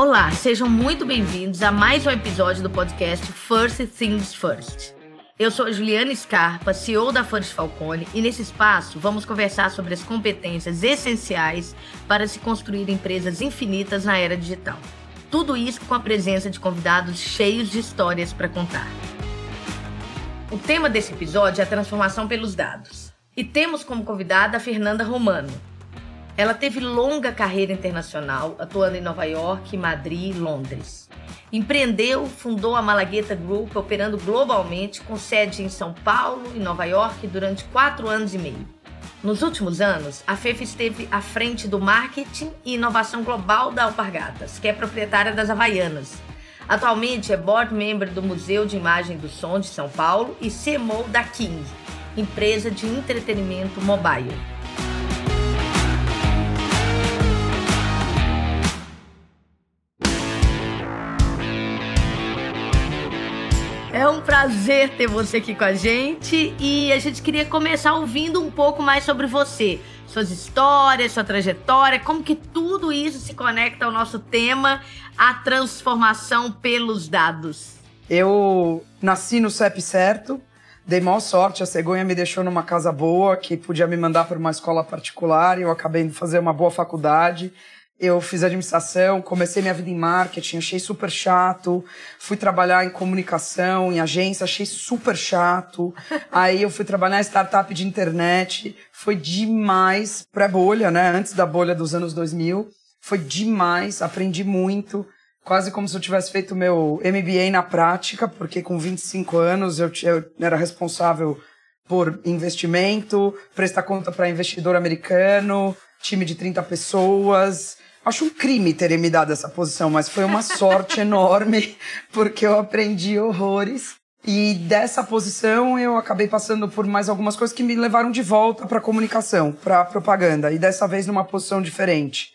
Olá, sejam muito bem-vindos a mais um episódio do podcast First Things First. Eu sou a Juliana Scarpa, CEO da First Falcone, e nesse espaço vamos conversar sobre as competências essenciais para se construir empresas infinitas na era digital. Tudo isso com a presença de convidados cheios de histórias para contar. O tema desse episódio é a transformação pelos dados. E temos como convidada a Fernanda Romano, ela teve longa carreira internacional, atuando em Nova York, Madrid Londres. Empreendeu, fundou a Malagueta Group, operando globalmente, com sede em São Paulo e Nova York durante quatro anos e meio. Nos últimos anos, a Fefe esteve à frente do marketing e inovação global da Alpargatas, que é proprietária das Havaianas. Atualmente é board member do Museu de Imagem do Som de São Paulo e CMO da King, empresa de entretenimento mobile. É um prazer ter você aqui com a gente e a gente queria começar ouvindo um pouco mais sobre você, suas histórias, sua trajetória, como que tudo isso se conecta ao nosso tema, a transformação pelos dados. Eu nasci no CEP certo, dei maior sorte, a cegonha me deixou numa casa boa, que podia me mandar para uma escola particular, e eu acabei de fazer uma boa faculdade eu fiz administração, comecei minha vida em marketing, achei super chato. Fui trabalhar em comunicação, em agência, achei super chato. Aí eu fui trabalhar em startup de internet, foi demais, pré-bolha, né? Antes da bolha dos anos 2000. Foi demais, aprendi muito. Quase como se eu tivesse feito meu MBA na prática, porque com 25 anos eu, eu era responsável por investimento, prestar conta para investidor americano, time de 30 pessoas, Acho um crime terem me dado essa posição, mas foi uma sorte enorme, porque eu aprendi horrores. E dessa posição eu acabei passando por mais algumas coisas que me levaram de volta para comunicação, para propaganda, e dessa vez numa posição diferente.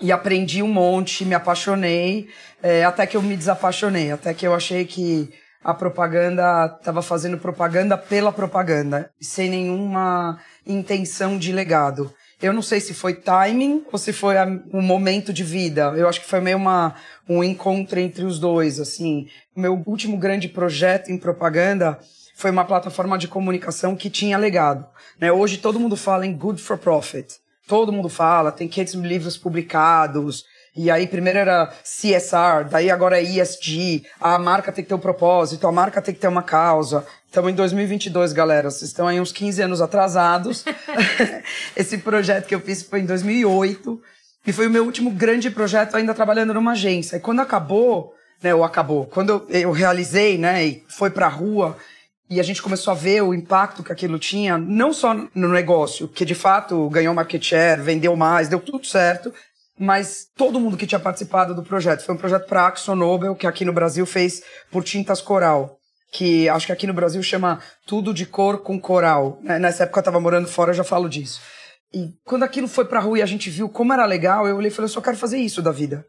E aprendi um monte, me apaixonei, é, até que eu me desapaixonei, até que eu achei que a propaganda estava fazendo propaganda pela propaganda, sem nenhuma intenção de legado. Eu não sei se foi timing ou se foi um momento de vida. Eu acho que foi meio uma, um encontro entre os dois, assim. Meu último grande projeto em propaganda foi uma plataforma de comunicação que tinha legado. Né? Hoje todo mundo fala em good for profit. Todo mundo fala, tem 500 mil livros publicados, e aí primeiro era CSR, daí agora é ESG, a marca tem que ter um propósito, a marca tem que ter uma causa. Estamos em 2022, galera, vocês estão aí uns 15 anos atrasados. Esse projeto que eu fiz foi em 2008 e foi o meu último grande projeto ainda trabalhando numa agência. E quando acabou, né, ou acabou, quando eu, eu realizei, né, e foi pra rua, e a gente começou a ver o impacto que aquilo tinha, não só no negócio, que de fato ganhou market share, vendeu mais, deu tudo certo, mas todo mundo que tinha participado do projeto. Foi um projeto para a AxoNobel, que aqui no Brasil fez por tintas coral. Que acho que aqui no Brasil chama tudo de cor com coral. Né? Nessa época eu estava morando fora, eu já falo disso. E quando aquilo foi pra rua e a gente viu como era legal, eu olhei e falei, eu só quero fazer isso da vida.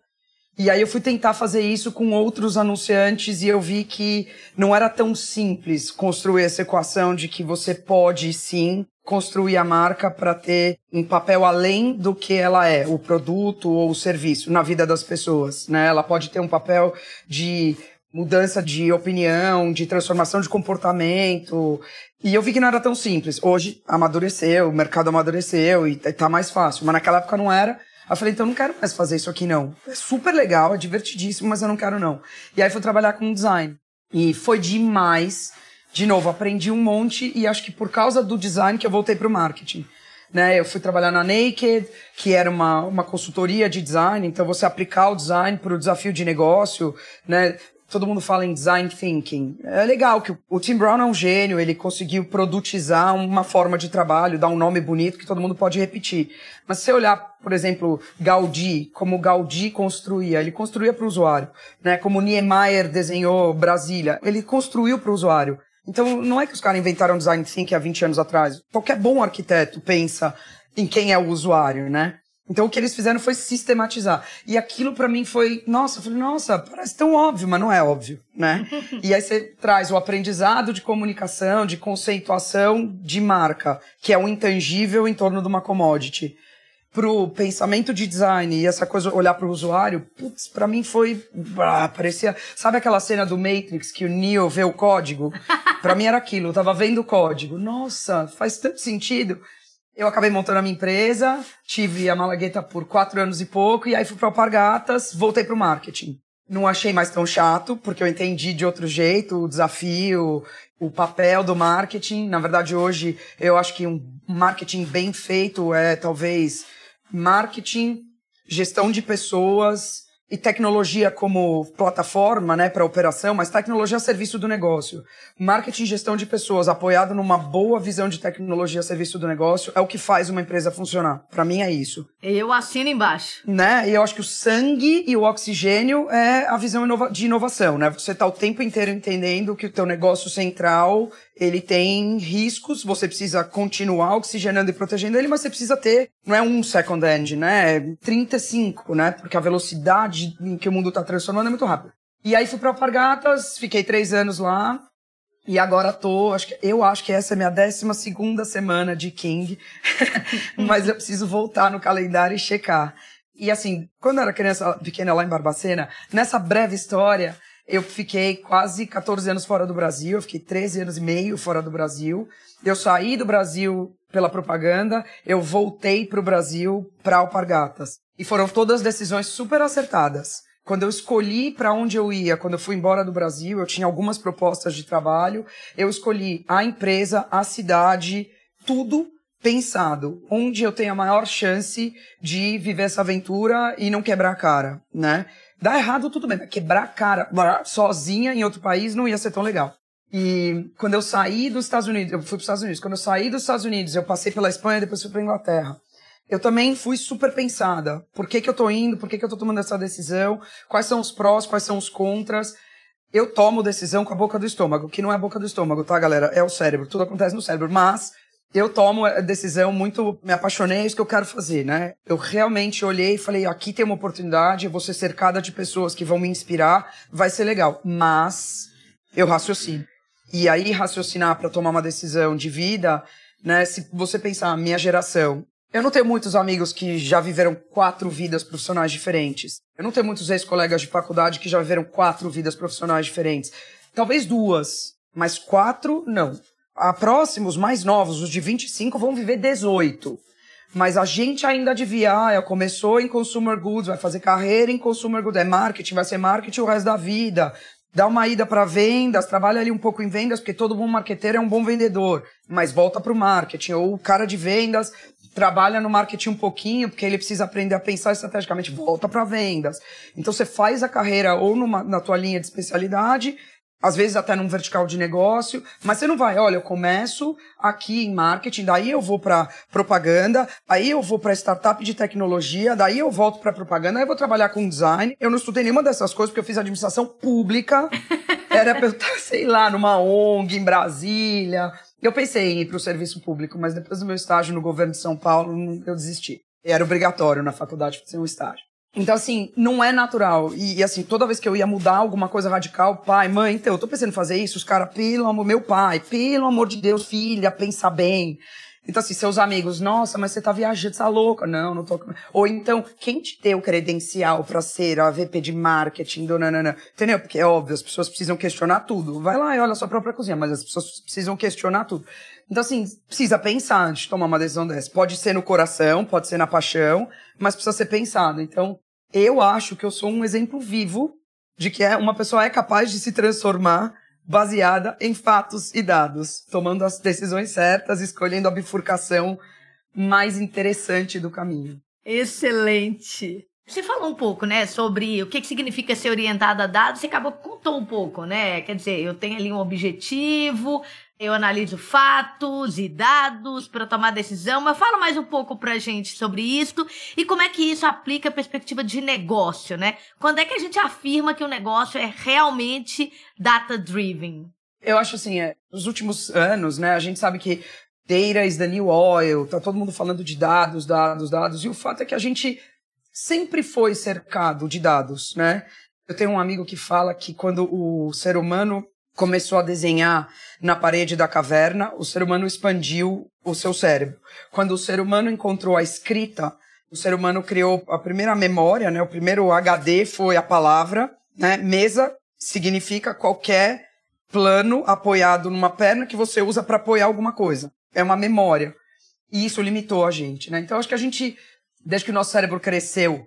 E aí eu fui tentar fazer isso com outros anunciantes e eu vi que não era tão simples construir essa equação de que você pode sim construir a marca para ter um papel além do que ela é, o produto ou o serviço na vida das pessoas, né? Ela pode ter um papel de mudança de opinião, de transformação de comportamento. E eu vi que não era tão simples. Hoje amadureceu, o mercado amadureceu e tá mais fácil, mas naquela época não era. Aí eu falei, então não quero mais fazer isso aqui não. É super legal, é divertidíssimo, mas eu não quero não. E aí fui trabalhar com design. E foi demais de novo, aprendi um monte e acho que por causa do design que eu voltei para o marketing. Né, eu fui trabalhar na Naked, que era uma, uma consultoria de design, então você aplicar o design para o desafio de negócio, né? Todo mundo fala em design thinking. É legal que o Tim Brown é um gênio, ele conseguiu produtizar uma forma de trabalho, dar um nome bonito que todo mundo pode repetir. Mas se você olhar, por exemplo, Gaudí, como Gaudí construía, ele construía para o usuário, né? Como Niemeyer desenhou Brasília, ele construiu para o usuário. Então, não é que os caras inventaram design thinking há 20 anos atrás. Qualquer bom arquiteto pensa em quem é o usuário, né? Então, o que eles fizeram foi sistematizar. E aquilo para mim foi, nossa, eu falei, nossa, parece tão óbvio, mas não é óbvio, né? e aí você traz o aprendizado de comunicação, de conceituação de marca, que é o intangível em torno de uma commodity. pro pensamento de design e essa coisa olhar para o usuário, putz, para mim foi ah, parecia, sabe aquela cena do Matrix que o Neo vê o código? para mim era aquilo, eu tava vendo o código. Nossa, faz tanto sentido. Eu acabei montando a minha empresa, tive a Malagueta por quatro anos e pouco, e aí fui para Alpargatas, voltei para o marketing. Não achei mais tão chato, porque eu entendi de outro jeito o desafio, o papel do marketing. Na verdade, hoje, eu acho que um marketing bem feito é talvez marketing, gestão de pessoas e tecnologia como plataforma, né, para operação, mas tecnologia a serviço do negócio. Marketing e gestão de pessoas apoiado numa boa visão de tecnologia a serviço do negócio é o que faz uma empresa funcionar. Para mim é isso. Eu assino embaixo. Né? E eu acho que o sangue e o oxigênio é a visão de inovação, né? Você tá o tempo inteiro entendendo que o teu negócio central ele tem riscos, você precisa continuar oxigenando e protegendo ele, mas você precisa ter, não é um second end, né? 35, né? Porque a velocidade em que o mundo está transformando é muito rápida. E aí fui para Alpargatas, fiquei três anos lá, e agora tô, acho que, eu acho que essa é minha décima segunda semana de King, mas eu preciso voltar no calendário e checar. E assim, quando eu era criança pequena lá em Barbacena, nessa breve história, eu fiquei quase 14 anos fora do Brasil, eu fiquei 13 anos e meio fora do Brasil. Eu saí do Brasil pela propaganda, eu voltei para o Brasil para Alpargatas. E foram todas decisões super acertadas. Quando eu escolhi para onde eu ia, quando eu fui embora do Brasil, eu tinha algumas propostas de trabalho, eu escolhi a empresa, a cidade, tudo pensado onde eu tenho a maior chance de viver essa aventura e não quebrar a cara, né? Dá errado, tudo bem, mas quebrar a cara sozinha em outro país não ia ser tão legal. E quando eu saí dos Estados Unidos, eu fui para os Estados Unidos, quando eu saí dos Estados Unidos, eu passei pela Espanha, depois fui para Inglaterra. Eu também fui super pensada. Por que, que eu tô indo? Por que, que eu tô tomando essa decisão? Quais são os prós? Quais são os contras? Eu tomo decisão com a boca do estômago, que não é a boca do estômago, tá, galera? É o cérebro. Tudo acontece no cérebro. Mas eu tomo a decisão muito, me apaixonei, é isso que eu quero fazer, né? Eu realmente olhei e falei, aqui tem uma oportunidade, eu vou ser cercada de pessoas que vão me inspirar, vai ser legal. Mas eu raciocino. E aí raciocinar para tomar uma decisão de vida, né? Se você pensar, minha geração, eu não tenho muitos amigos que já viveram quatro vidas profissionais diferentes. Eu não tenho muitos ex-colegas de faculdade que já viveram quatro vidas profissionais diferentes. Talvez duas, mas quatro, não a próximos, mais novos, os de 25, vão viver 18. Mas a gente ainda devia, ah, começou em consumer goods, vai fazer carreira em consumer goods, é marketing, vai ser marketing o resto da vida. Dá uma ida para vendas, trabalha ali um pouco em vendas, porque todo bom marqueteiro é um bom vendedor, mas volta para o marketing. Ou o cara de vendas trabalha no marketing um pouquinho, porque ele precisa aprender a pensar estrategicamente, volta para vendas. Então você faz a carreira ou numa, na tua linha de especialidade às vezes até num vertical de negócio, mas você não vai, olha, eu começo aqui em marketing, daí eu vou para propaganda, aí eu vou para startup de tecnologia, daí eu volto para propaganda, aí eu vou trabalhar com design. Eu não estudei nenhuma dessas coisas porque eu fiz administração pública. Era para eu estar, sei lá, numa ONG em Brasília. Eu pensei em ir para o serviço público, mas depois do meu estágio no governo de São Paulo, eu desisti. Era obrigatório na faculdade fazer um estágio. Então, assim, não é natural. E, e, assim, toda vez que eu ia mudar alguma coisa radical, pai, mãe, então, eu tô pensando em fazer isso, os caras, pelo amor, meu pai, pelo amor de Deus, filha, pensa bem. Então, assim, seus amigos, nossa, mas você tá viajando, você tá louca. Não, não tô. Ou então, quem te deu credencial pra ser a VP de marketing do nanana? Entendeu? Porque é óbvio, as pessoas precisam questionar tudo. Vai lá e olha a sua própria cozinha, mas as pessoas precisam questionar tudo. Então, assim, precisa pensar antes de tomar uma decisão dessa. Pode ser no coração, pode ser na paixão, mas precisa ser pensado. Então, eu acho que eu sou um exemplo vivo de que é, uma pessoa é capaz de se transformar baseada em fatos e dados, tomando as decisões certas, escolhendo a bifurcação mais interessante do caminho. Excelente. Você falou um pouco, né, sobre o que, que significa ser orientado a dados. Você acabou contou um pouco, né? Quer dizer, eu tenho ali um objetivo, eu analiso fatos e dados para tomar decisão. Mas fala mais um pouco para gente sobre isso e como é que isso aplica a perspectiva de negócio, né? Quando é que a gente afirma que o negócio é realmente data-driven? Eu acho assim, é, nos últimos anos, né, a gente sabe que data is the new oil, tá todo mundo falando de dados, dados, dados, e o fato é que a gente sempre foi cercado de dados, né? Eu tenho um amigo que fala que quando o ser humano começou a desenhar na parede da caverna, o ser humano expandiu o seu cérebro. Quando o ser humano encontrou a escrita, O ser humano criou a primeira memória, né? O primeiro HD foi a palavra, né? Mesa significa qualquer plano apoiado numa perna que você usa para apoiar alguma coisa. É uma memória. E isso limitou a gente, né? Então acho que a gente, desde que o nosso cérebro cresceu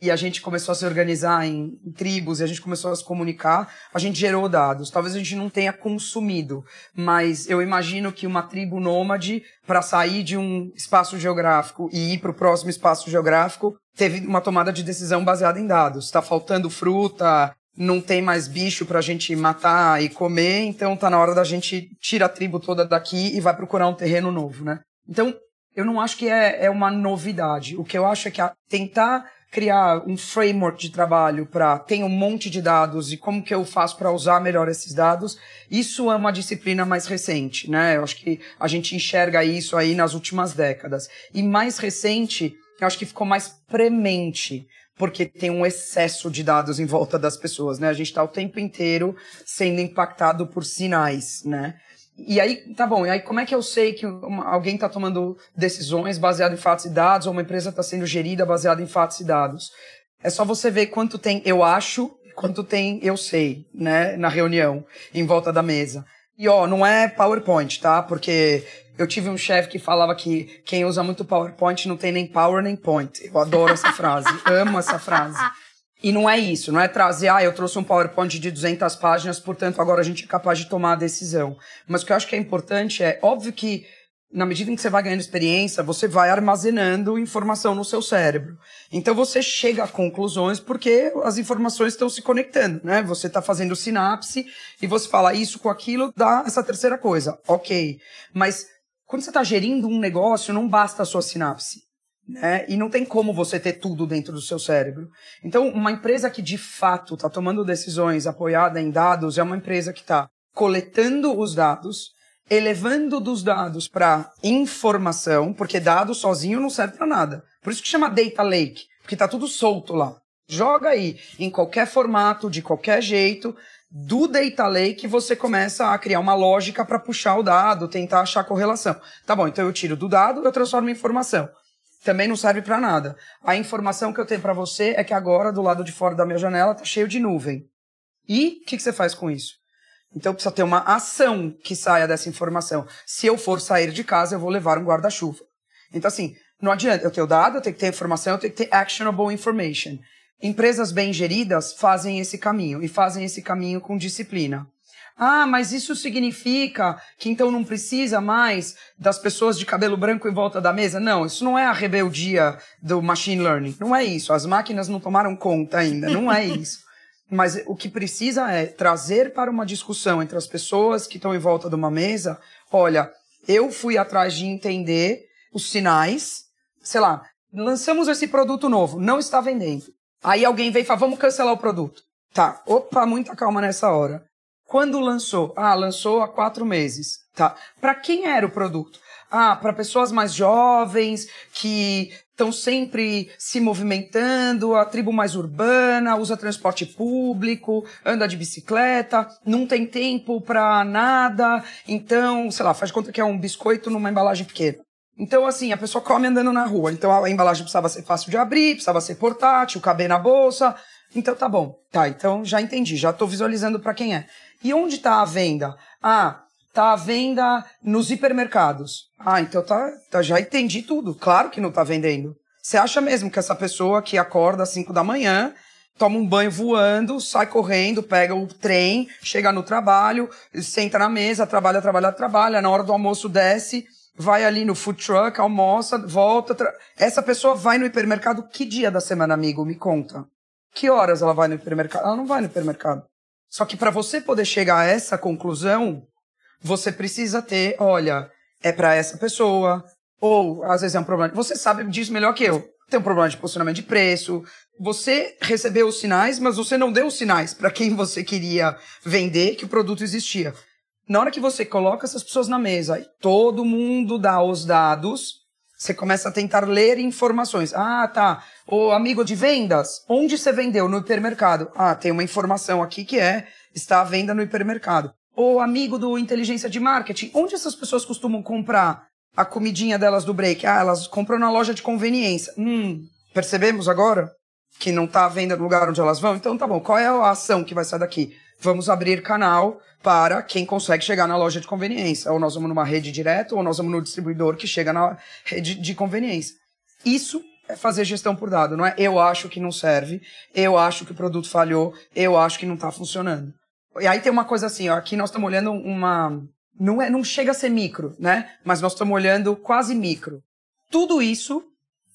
e a gente começou a se organizar em, em, tribos e a gente começou a se comunicar, a gente gerou dados. Talvez a gente não tenha consumido, mas eu imagino que uma tribo nômade, para sair de um espaço geográfico e ir para o próximo espaço geográfico, teve uma tomada de decisão baseada em dados. Está faltando fruta, não tem mais bicho para a gente matar e comer, então tá na hora da gente tirar a tribo toda daqui e vai procurar um terreno novo, né? Então, eu não acho que é, é uma novidade. O que eu acho é que a, tentar criar um framework de trabalho para ter um monte de dados e como que eu faço para usar melhor esses dados, isso é uma disciplina mais recente, né? Eu acho que a gente enxerga isso aí nas últimas décadas. E mais recente, eu acho que ficou mais premente, porque tem um excesso de dados em volta das pessoas, né? A gente está o tempo inteiro sendo impactado por sinais, né? E aí, tá bom, e aí como é que eu sei que uma, alguém está tomando decisões baseado em fatos e dados, ou uma empresa está sendo gerida baseada em fatos e dados? É só você ver quanto tem eu acho, quanto tem eu sei, né, na reunião, em volta da mesa. E ó, não é PowerPoint, tá? Porque eu tive um chefe que falava que quem usa muito PowerPoint não tem nem power nem point. Eu adoro essa frase, amo essa frase. E não é isso, não é trazer, ah, eu trouxe um PowerPoint de 200 páginas, portanto agora a gente é capaz de tomar a decisão. Mas o que eu acho que é importante é, óbvio que na medida em que você vai ganhando experiência, você vai armazenando informação no seu cérebro. Então você chega a conclusões porque as informações estão se conectando, né? Você está fazendo sinapse e você fala isso com aquilo, dá essa terceira coisa. Ok. Mas quando você está gerindo um negócio, não basta a sua sinapse. Né? E não tem como você ter tudo dentro do seu cérebro. Então, uma empresa que de fato está tomando decisões apoiada em dados é uma empresa que está coletando os dados, elevando dos dados para informação, porque dado sozinho não serve para nada. Por isso que chama data lake, porque está tudo solto lá. Joga aí em qualquer formato, de qualquer jeito, do data lake você começa a criar uma lógica para puxar o dado, tentar achar correlação. Tá bom, então eu tiro do dado, eu transformo em informação também não serve para nada. A informação que eu tenho para você é que agora, do lado de fora da minha janela, tá cheio de nuvem. E o que, que você faz com isso? Então precisa ter uma ação que saia dessa informação. Se eu for sair de casa, eu vou levar um guarda-chuva. Então, assim, não adianta. Eu tenho dado, eu tenho que ter informação, eu tenho que ter actionable information. Empresas bem geridas fazem esse caminho e fazem esse caminho com disciplina. Ah, mas isso significa que então não precisa mais das pessoas de cabelo branco em volta da mesa? Não, isso não é a rebeldia do machine learning. Não é isso. As máquinas não tomaram conta ainda. Não é isso. Mas o que precisa é trazer para uma discussão entre as pessoas que estão em volta de uma mesa. Olha, eu fui atrás de entender os sinais. Sei lá, lançamos esse produto novo, não está vendendo. Aí alguém vem e fala, vamos cancelar o produto. Tá, opa, muita calma nessa hora. Quando lançou? Ah, lançou há quatro meses. Tá. Para quem era o produto? Ah, para pessoas mais jovens que estão sempre se movimentando, a tribo mais urbana, usa transporte público, anda de bicicleta, não tem tempo para nada, então, sei lá, faz conta que é um biscoito numa embalagem pequena. Então, assim, a pessoa come andando na rua. Então, a embalagem precisava ser fácil de abrir, precisava ser portátil, caber na bolsa. Então, tá bom. Tá, então já entendi, já estou visualizando para quem é. E onde está a venda? Ah, está a venda nos hipermercados. Ah, então tá, tá, já entendi tudo. Claro que não está vendendo. Você acha mesmo que essa pessoa que acorda às 5 da manhã, toma um banho voando, sai correndo, pega o trem, chega no trabalho, senta na mesa, trabalha, trabalha, trabalha, na hora do almoço desce, vai ali no food truck, almoça, volta. Tra... Essa pessoa vai no hipermercado que dia da semana, amigo? Me conta. Que horas ela vai no hipermercado? Ela não vai no hipermercado. Só que para você poder chegar a essa conclusão, você precisa ter, olha, é para essa pessoa, ou às vezes é um problema. Você sabe disso melhor que eu. Tem um problema de posicionamento de preço. Você recebeu os sinais, mas você não deu os sinais para quem você queria vender que o produto existia. Na hora que você coloca essas pessoas na mesa e todo mundo dá os dados, você começa a tentar ler informações. Ah, tá. O amigo de vendas, onde você vendeu? No hipermercado. Ah, tem uma informação aqui que é está à venda no hipermercado. O amigo do inteligência de marketing, onde essas pessoas costumam comprar? a comidinha delas do break. Ah, elas compram na loja de conveniência. Hum, percebemos agora que não está à venda no lugar onde elas vão? Então tá bom, qual é a ação que vai sair daqui? Vamos abrir canal para quem consegue chegar na loja de conveniência. Ou nós vamos numa rede direto, ou nós vamos no distribuidor que chega na rede de conveniência. Isso é fazer gestão por dado, não é? Eu acho que não serve, eu acho que o produto falhou, eu acho que não está funcionando. E aí tem uma coisa assim, ó, aqui nós estamos olhando uma. Não, é, não chega a ser micro, né? Mas nós estamos olhando quase micro. Tudo isso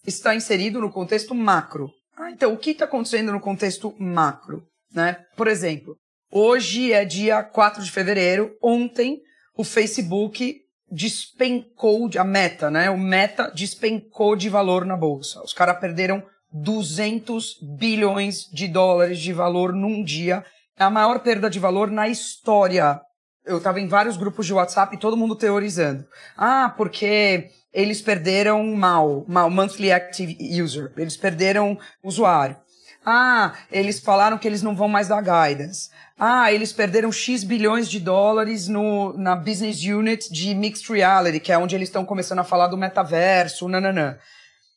está inserido no contexto macro. Ah, então o que está acontecendo no contexto macro? Né? Por exemplo, hoje é dia 4 de fevereiro, ontem o Facebook despencou, a meta, né? O meta despencou de valor na bolsa. Os caras perderam 200 bilhões de dólares de valor num dia. É a maior perda de valor na história. Eu estava em vários grupos de WhatsApp e todo mundo teorizando. Ah, porque eles perderam mal, mal, monthly active user. Eles perderam usuário. Ah, eles falaram que eles não vão mais dar guidance. Ah, eles perderam X bilhões de dólares no, na business unit de mixed reality, que é onde eles estão começando a falar do metaverso, nananã.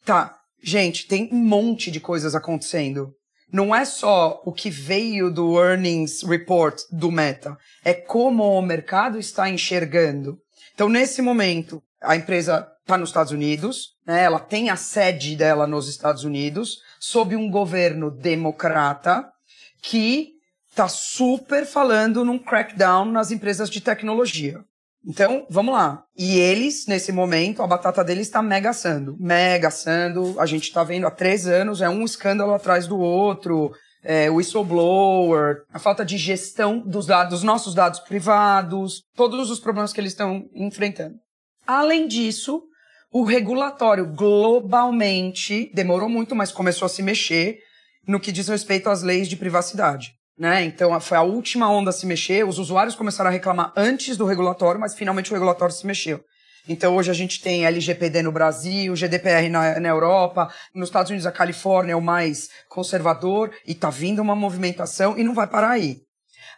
Tá, gente, tem um monte de coisas acontecendo. Não é só o que veio do earnings report do Meta, é como o mercado está enxergando. Então, nesse momento, a empresa está nos Estados Unidos, né? ela tem a sede dela nos Estados Unidos, sob um governo democrata que está super falando num crackdown nas empresas de tecnologia. Então, vamos lá. E eles, nesse momento, a batata deles está mega assando. Mega assando. A gente está vendo há três anos, é um escândalo atrás do outro. É, whistleblower, a falta de gestão dos dados, dos nossos dados privados, todos os problemas que eles estão enfrentando. Além disso, o regulatório globalmente demorou muito, mas começou a se mexer no que diz respeito às leis de privacidade. Né? Então foi a última onda a se mexer. Os usuários começaram a reclamar antes do regulatório, mas finalmente o regulatório se mexeu. Então hoje a gente tem LGPD no Brasil, GDPR na, na Europa, nos Estados Unidos a Califórnia é o mais conservador e tá vindo uma movimentação e não vai parar aí.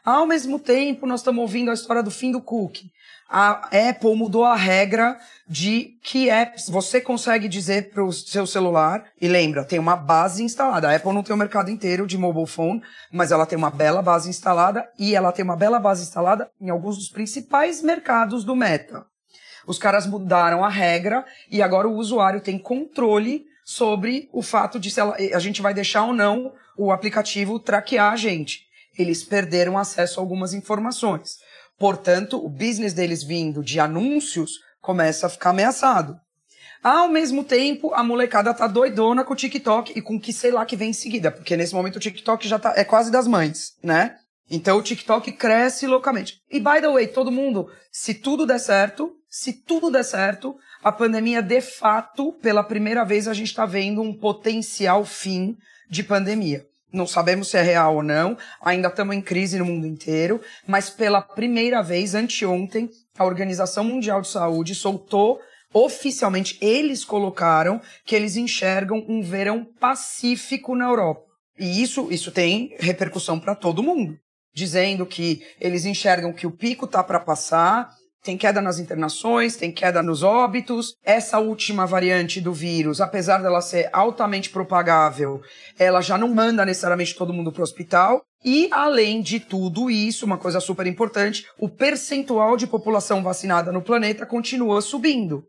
Ao mesmo tempo, nós estamos ouvindo a história do fim do cookie a Apple mudou a regra de que apps você consegue dizer para o seu celular. E lembra, tem uma base instalada. A Apple não tem o mercado inteiro de mobile phone, mas ela tem uma bela base instalada e ela tem uma bela base instalada em alguns dos principais mercados do Meta. Os caras mudaram a regra e agora o usuário tem controle sobre o fato de se ela, a gente vai deixar ou não o aplicativo traquear a gente. Eles perderam acesso a algumas informações. Portanto, o business deles vindo de anúncios começa a ficar ameaçado. Ao mesmo tempo, a molecada tá doidona com o TikTok e com o que sei lá que vem em seguida, porque nesse momento o TikTok já tá, é quase das mães, né? Então o TikTok cresce loucamente. E by the way, todo mundo, se tudo der certo, se tudo der certo, a pandemia de fato, pela primeira vez a gente está vendo um potencial fim de pandemia. Não sabemos se é real ou não, ainda estamos em crise no mundo inteiro, mas pela primeira vez, anteontem, a Organização Mundial de Saúde soltou oficialmente, eles colocaram que eles enxergam um verão pacífico na Europa. E isso, isso tem repercussão para todo mundo, dizendo que eles enxergam que o pico tá para passar, tem queda nas internações, tem queda nos óbitos. Essa última variante do vírus, apesar dela ser altamente propagável, ela já não manda necessariamente todo mundo para o hospital. E, além de tudo isso, uma coisa super importante, o percentual de população vacinada no planeta continua subindo.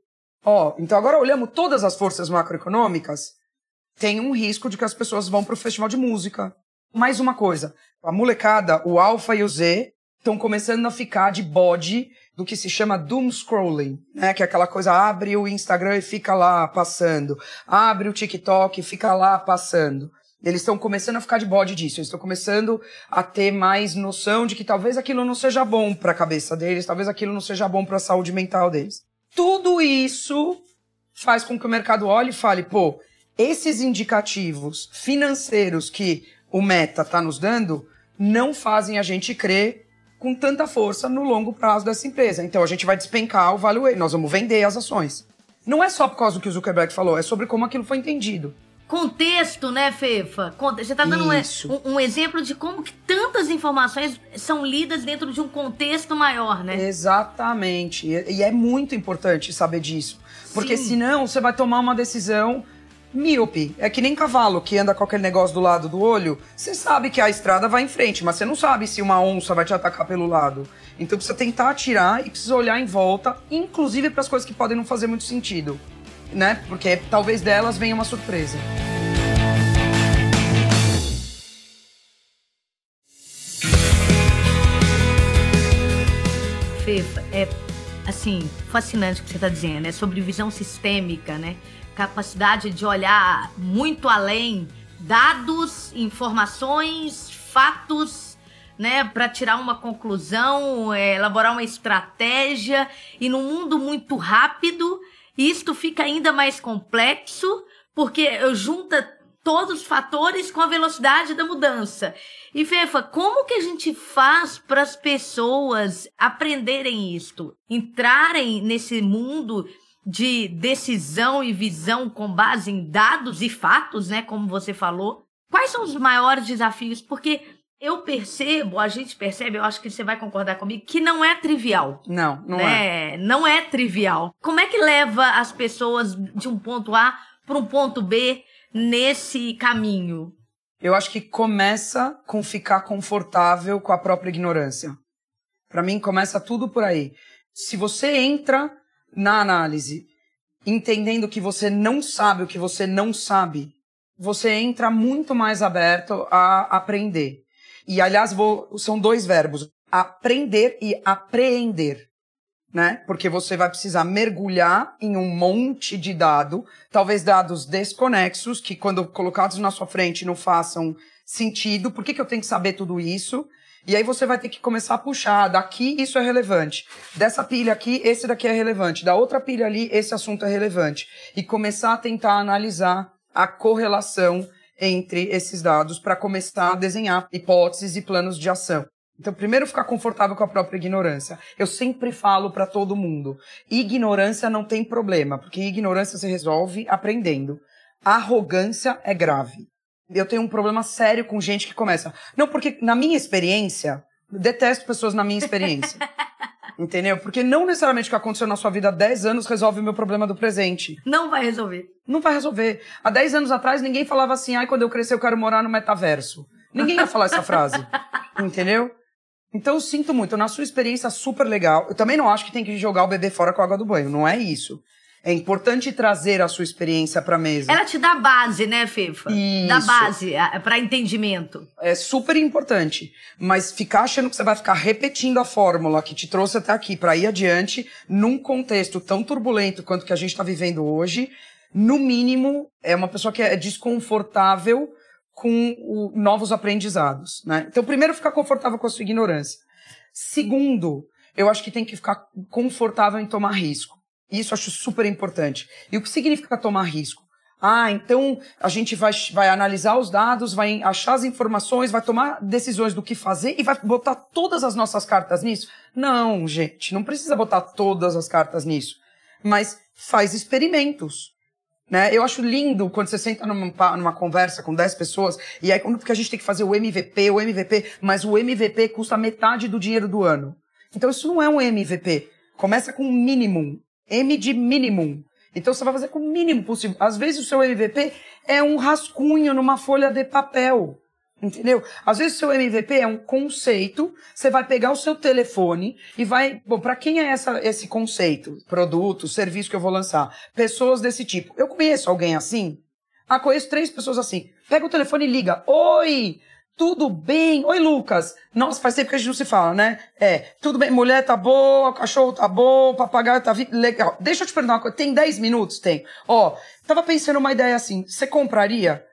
Ó, então agora olhamos todas as forças macroeconômicas, tem um risco de que as pessoas vão para o festival de música. Mais uma coisa, a molecada, o alfa e o Z, estão começando a ficar de bode do que se chama doom scrolling, né? Que é aquela coisa, abre o Instagram e fica lá passando, abre o TikTok e fica lá passando. Eles estão começando a ficar de bode disso, eles estão começando a ter mais noção de que talvez aquilo não seja bom para a cabeça deles, talvez aquilo não seja bom para a saúde mental deles. Tudo isso faz com que o mercado olhe e fale, pô, esses indicativos financeiros que o Meta está nos dando não fazem a gente crer com tanta força no longo prazo dessa empresa. Então a gente vai despencar o value, nós vamos vender as ações. Não é só por causa do que o Zuckerberg falou, é sobre como aquilo foi entendido. contexto, né, Fefa? Você está dando um, um, exemplo de como que tantas informações são lidas dentro de um contexto maior, né? Exatamente. E é muito importante saber disso. Porque Sim. senão você vai tomar uma decisão míope. É que nem cavalo que anda aquele negócio do lado do olho. Você sabe que a estrada vai em frente, mas você não sabe se uma onça vai te atacar pelo lado. Então precisa tentar atirar e precisa olhar em volta, inclusive para as coisas que podem não fazer muito sentido né? Porque talvez delas venha uma surpresa. Fefa, é assim, fascinante o que você está dizendo, é sobre visão sistêmica, né? Capacidade de olhar muito além dados, informações, fatos, né, para tirar uma conclusão, é, elaborar uma estratégia e num mundo muito rápido isto fica ainda mais complexo, porque junta todos os fatores com a velocidade da mudança. E Fefa, como que a gente faz para as pessoas aprenderem isto? Entrarem nesse mundo de decisão e visão com base em dados e fatos, né, como você falou? Quais são os maiores desafios? Porque eu percebo, a gente percebe, eu acho que você vai concordar comigo, que não é trivial. Não, não né? é. Não é trivial. Como é que leva as pessoas de um ponto A para um ponto B nesse caminho? Eu acho que começa com ficar confortável com a própria ignorância. Para mim, começa tudo por aí. Se você entra na análise entendendo que você não sabe o que você não sabe, você entra muito mais aberto a aprender. E, aliás, vou, são dois verbos: aprender e apreender. Né? Porque você vai precisar mergulhar em um monte de dado, talvez dados desconexos, que quando colocados na sua frente não façam sentido. Por que, que eu tenho que saber tudo isso? E aí você vai ter que começar a puxar, daqui isso é relevante, dessa pilha aqui, esse daqui é relevante, da outra pilha ali, esse assunto é relevante. E começar a tentar analisar a correlação entre esses dados para começar a desenhar hipóteses e planos de ação. Então, primeiro ficar confortável com a própria ignorância. Eu sempre falo para todo mundo: ignorância não tem problema, porque ignorância se resolve aprendendo. Arrogância é grave. Eu tenho um problema sério com gente que começa. Não, porque na minha experiência, detesto pessoas na minha experiência. Entendeu? Porque não necessariamente o que aconteceu na sua vida há 10 anos resolve o meu problema do presente. Não vai resolver. Não vai resolver. Há 10 anos atrás, ninguém falava assim, ai, quando eu crescer eu quero morar no metaverso. Ninguém ia falar essa frase. Entendeu? Então eu sinto muito. Na sua experiência super legal, eu também não acho que tem que jogar o bebê fora com a água do banho. Não é isso. É importante trazer a sua experiência para a mesa. Ela te dá base, né, Fifa? Isso. Dá base para entendimento. É super importante. Mas ficar achando que você vai ficar repetindo a fórmula que te trouxe até aqui para ir adiante, num contexto tão turbulento quanto que a gente está vivendo hoje, no mínimo, é uma pessoa que é desconfortável com o, novos aprendizados. Né? Então, primeiro, ficar confortável com a sua ignorância. Segundo, eu acho que tem que ficar confortável em tomar risco. Isso eu acho super importante. E o que significa tomar risco? Ah, então a gente vai, vai analisar os dados, vai achar as informações, vai tomar decisões do que fazer e vai botar todas as nossas cartas nisso? Não, gente, não precisa botar todas as cartas nisso. Mas faz experimentos. Né? Eu acho lindo quando você senta numa, numa conversa com 10 pessoas e aí porque a gente tem que fazer o MVP, o MVP, mas o MVP custa metade do dinheiro do ano. Então isso não é um MVP. Começa com um mínimo. M de minimum. Então você vai fazer com o mínimo possível. Às vezes o seu MVP é um rascunho numa folha de papel. Entendeu? Às vezes o seu MVP é um conceito, você vai pegar o seu telefone e vai. Bom, para quem é essa, esse conceito? Produto, serviço que eu vou lançar? Pessoas desse tipo. Eu conheço alguém assim? Ah, conheço três pessoas assim. Pega o telefone e liga. Oi! Tudo bem? Oi, Lucas. Nossa, faz tempo que a gente não se fala, né? É, tudo bem. Mulher tá boa, cachorro tá bom, papagaio tá vi... legal. Deixa eu te perguntar uma coisa. Tem 10 minutos? Tem. Ó, tava pensando uma ideia assim. Você compraria?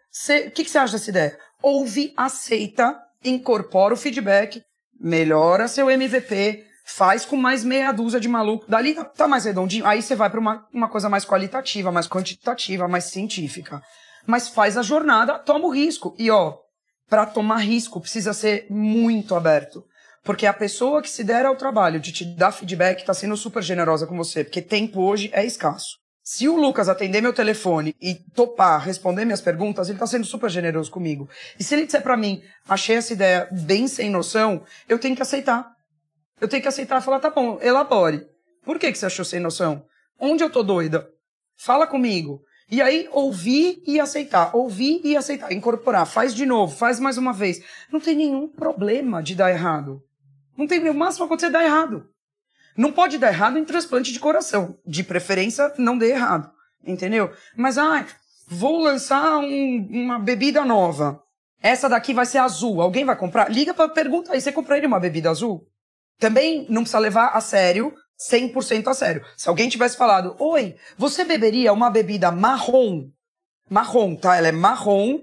O que, que você acha dessa ideia? Ouve, aceita, incorpora o feedback, melhora seu MVP, faz com mais meia dúzia de maluco. Dali tá, tá mais redondinho. Aí você vai para uma, uma coisa mais qualitativa, mais quantitativa, mais científica. Mas faz a jornada, toma o risco. E ó, para tomar risco precisa ser muito aberto. Porque a pessoa que se der ao trabalho de te dar feedback está sendo super generosa com você, porque tempo hoje é escasso. Se o Lucas atender meu telefone e topar responder minhas perguntas, ele tá sendo super generoso comigo. E se ele disser para mim, achei essa ideia bem sem noção, eu tenho que aceitar. Eu tenho que aceitar e falar, tá bom, elabore. Por que, que você achou sem noção? Onde eu tô doida? Fala comigo. E aí, ouvir e aceitar. Ouvir e aceitar. Incorporar. Faz de novo. Faz mais uma vez. Não tem nenhum problema de dar errado. Não tem. O máximo acontecer é dar errado. Não pode dar errado em transplante de coração. De preferência, não dê errado. Entendeu? Mas, ah, vou lançar um, uma bebida nova. Essa daqui vai ser azul. Alguém vai comprar? Liga para pergunta aí. Você compraria uma bebida azul? Também não precisa levar a sério 100% a sério. Se alguém tivesse falado, oi, você beberia uma bebida marrom? Marrom, tá? Ela é marrom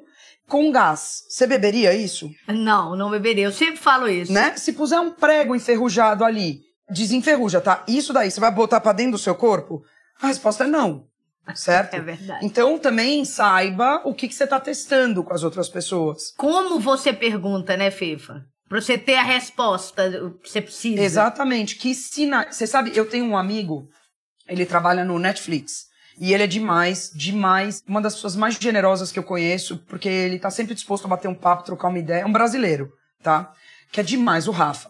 com gás. Você beberia isso? Não, não beberia. Eu sempre falo isso. Né? Se puser um prego enferrujado ali, desenferruja, tá? Isso daí, você vai botar para dentro do seu corpo? A resposta é não. Certo? É verdade. Então também saiba o que, que você está testando com as outras pessoas. Como você pergunta, né, Fifa? Pra você ter a resposta que você precisa. Exatamente. Que sinais. Você sabe, eu tenho um amigo, ele trabalha no Netflix. E ele é demais, demais. Uma das pessoas mais generosas que eu conheço, porque ele tá sempre disposto a bater um papo, trocar uma ideia. É um brasileiro, tá? Que é demais, o Rafa.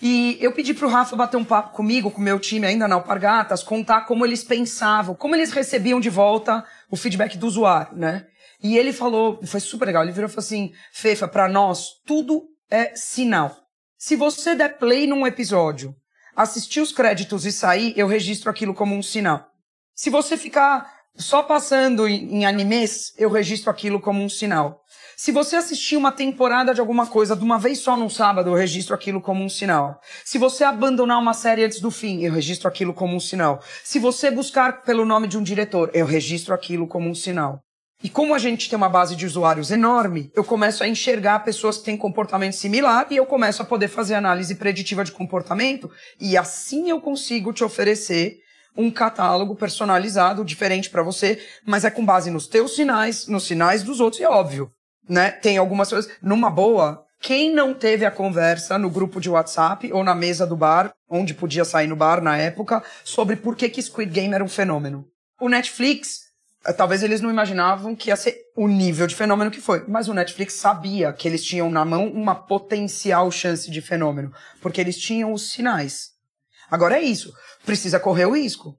E eu pedi pro Rafa bater um papo comigo, com o meu time ainda na Alpargatas, contar como eles pensavam, como eles recebiam de volta o feedback do usuário, né? E ele falou, foi super legal, ele virou e falou assim, Fefa, para nós, tudo é sinal. Se você der play num episódio, assistir os créditos e sair, eu registro aquilo como um sinal. Se você ficar só passando em animes, eu registro aquilo como um sinal. Se você assistir uma temporada de alguma coisa de uma vez só num sábado, eu registro aquilo como um sinal. Se você abandonar uma série antes do fim, eu registro aquilo como um sinal. Se você buscar pelo nome de um diretor, eu registro aquilo como um sinal. E como a gente tem uma base de usuários enorme, eu começo a enxergar pessoas que têm comportamento similar e eu começo a poder fazer análise preditiva de comportamento e assim eu consigo te oferecer um catálogo personalizado, diferente para você, mas é com base nos teus sinais, nos sinais dos outros, e é óbvio, né? Tem algumas coisas, numa boa, quem não teve a conversa no grupo de WhatsApp ou na mesa do bar, onde podia sair no bar na época, sobre por que, que Squid Game era um fenômeno? O Netflix talvez eles não imaginavam que ia ser o nível de fenômeno que foi. Mas o Netflix sabia que eles tinham na mão uma potencial chance de fenômeno, porque eles tinham os sinais. Agora é isso. Precisa correr o risco.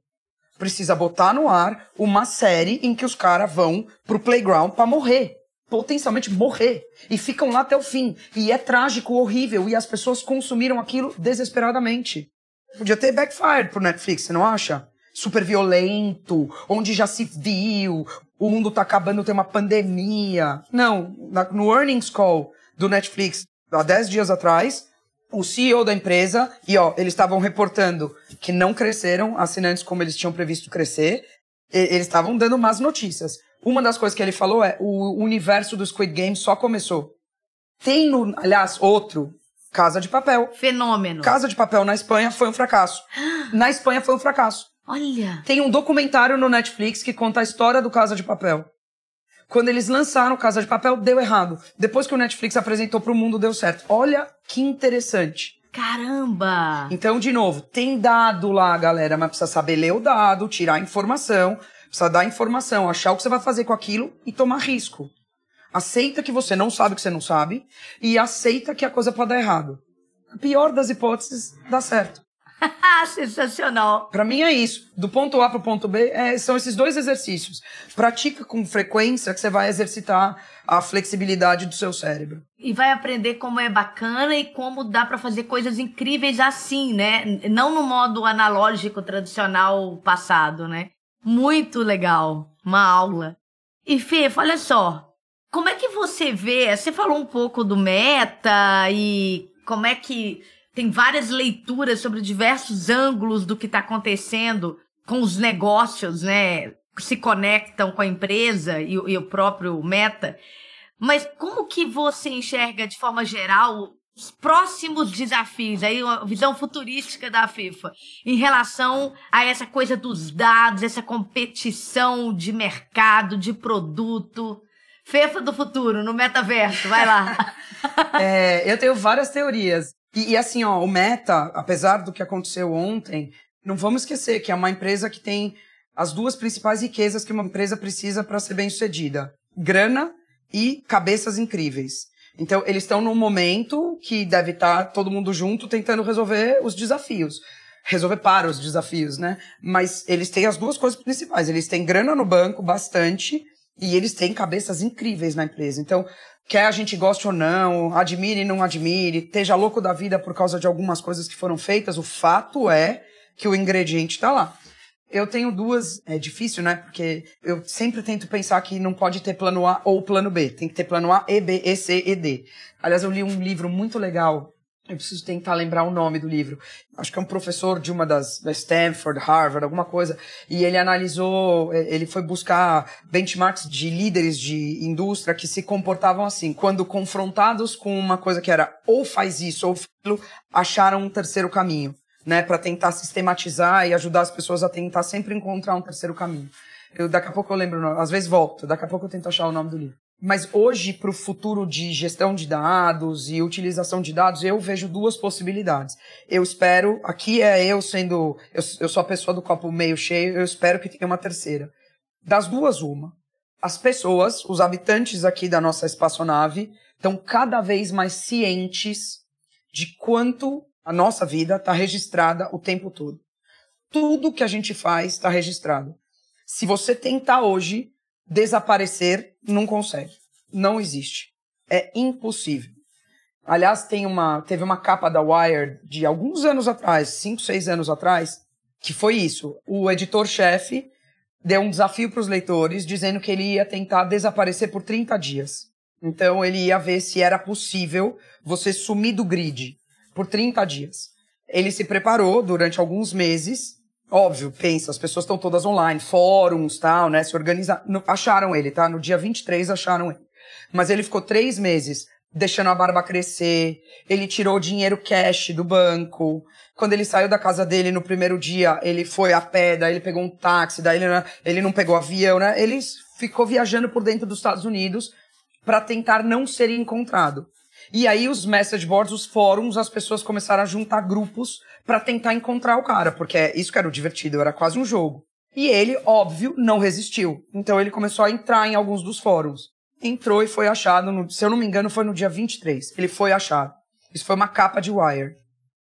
Precisa botar no ar uma série em que os caras vão pro playground para morrer. Potencialmente morrer. E ficam lá até o fim. E é trágico, horrível. E as pessoas consumiram aquilo desesperadamente. Podia ter backfired pro Netflix, você não acha? Super violento, onde já se viu, o mundo tá acabando, tem uma pandemia. Não, na, no earnings call do Netflix, há 10 dias atrás, o CEO da empresa, e ó, eles estavam reportando que não cresceram assinantes como eles tinham previsto crescer, eles estavam dando más notícias. Uma das coisas que ele falou é, o universo do Squid Game só começou. Tem, no, aliás, outro, Casa de Papel. Fenômeno. Casa de Papel na Espanha foi um fracasso. Na Espanha foi um fracasso. Olha! Tem um documentário no Netflix que conta a história do Casa de Papel. Quando eles lançaram Casa de Papel, deu errado. Depois que o Netflix apresentou para o mundo, deu certo. Olha que interessante. Caramba! Então, de novo, tem dado lá, galera, mas precisa saber ler o dado, tirar a informação, precisa dar informação, achar o que você vai fazer com aquilo e tomar risco. Aceita que você não sabe o que você não sabe e aceita que a coisa pode dar errado. A pior das hipóteses, dá certo. Sensacional. Para mim é isso. Do ponto A para o ponto B, é, são esses dois exercícios. Pratica com frequência que você vai exercitar a flexibilidade do seu cérebro. E vai aprender como é bacana e como dá para fazer coisas incríveis assim, né? Não no modo analógico tradicional passado, né? Muito legal. Uma aula. E Fê, olha só. Como é que você vê? Você falou um pouco do meta e como é que tem várias leituras sobre diversos ângulos do que está acontecendo com os negócios, né? Se conectam com a empresa e, e o próprio meta. Mas como que você enxerga de forma geral os próximos desafios, aí uma visão futurística da FIFA, em relação a essa coisa dos dados, essa competição de mercado, de produto. FIFA do futuro, no metaverso, vai lá. é, eu tenho várias teorias. E, e, assim, ó, o Meta, apesar do que aconteceu ontem, não vamos esquecer que é uma empresa que tem as duas principais riquezas que uma empresa precisa para ser bem sucedida: grana e cabeças incríveis. Então, eles estão num momento que deve estar tá todo mundo junto tentando resolver os desafios. Resolver para os desafios, né? Mas eles têm as duas coisas principais. Eles têm grana no banco, bastante, e eles têm cabeças incríveis na empresa. Então, quer a gente goste ou não, admire e não admire, esteja louco da vida por causa de algumas coisas que foram feitas, o fato é que o ingrediente está lá. Eu tenho duas, é difícil, né? Porque eu sempre tento pensar que não pode ter plano A ou plano B. Tem que ter plano A, E, B, E, C e D. Aliás, eu li um livro muito legal. Eu preciso tentar lembrar o nome do livro. Acho que é um professor de uma das, da Stanford, Harvard, alguma coisa. E ele analisou, ele foi buscar benchmarks de líderes de indústria que se comportavam assim. Quando confrontados com uma coisa que era ou faz isso ou aquilo, acharam um terceiro caminho né, para tentar sistematizar e ajudar as pessoas a tentar sempre encontrar um terceiro caminho. Eu daqui a pouco eu lembro, às vezes volto, daqui a pouco eu tento achar o nome do livro. Mas hoje, para o futuro de gestão de dados e utilização de dados, eu vejo duas possibilidades. Eu espero, aqui é eu sendo, eu, eu sou a pessoa do copo meio cheio, eu espero que tenha uma terceira. Das duas, uma. As pessoas, os habitantes aqui da nossa espaçonave, estão cada vez mais cientes de quanto a nossa vida está registrada o tempo todo. Tudo que a gente faz está registrado. Se você tentar hoje desaparecer, não consegue. Não existe. É impossível. Aliás, tem uma, teve uma capa da Wired de alguns anos atrás, cinco, seis anos atrás, que foi isso. O editor-chefe deu um desafio para os leitores, dizendo que ele ia tentar desaparecer por 30 dias. Então, ele ia ver se era possível você sumir do grid por 30 dias. Ele se preparou durante alguns meses. Óbvio, pensa, as pessoas estão todas online, fóruns, tal, né? Se organizar. Acharam ele, tá? No dia 23 acharam ele. Mas ele ficou três meses deixando a barba crescer. Ele tirou dinheiro cash do banco. Quando ele saiu da casa dele no primeiro dia, ele foi a pé, daí ele pegou um táxi, daí ele, ele não pegou avião, né? Ele ficou viajando por dentro dos Estados Unidos para tentar não ser encontrado. E aí os message boards, os fóruns, as pessoas começaram a juntar grupos para tentar encontrar o cara, porque isso que era o divertido, era quase um jogo. E ele, óbvio, não resistiu. Então ele começou a entrar em alguns dos fóruns. Entrou e foi achado, no, se eu não me engano, foi no dia 23. Ele foi achado. Isso foi uma capa de Wire.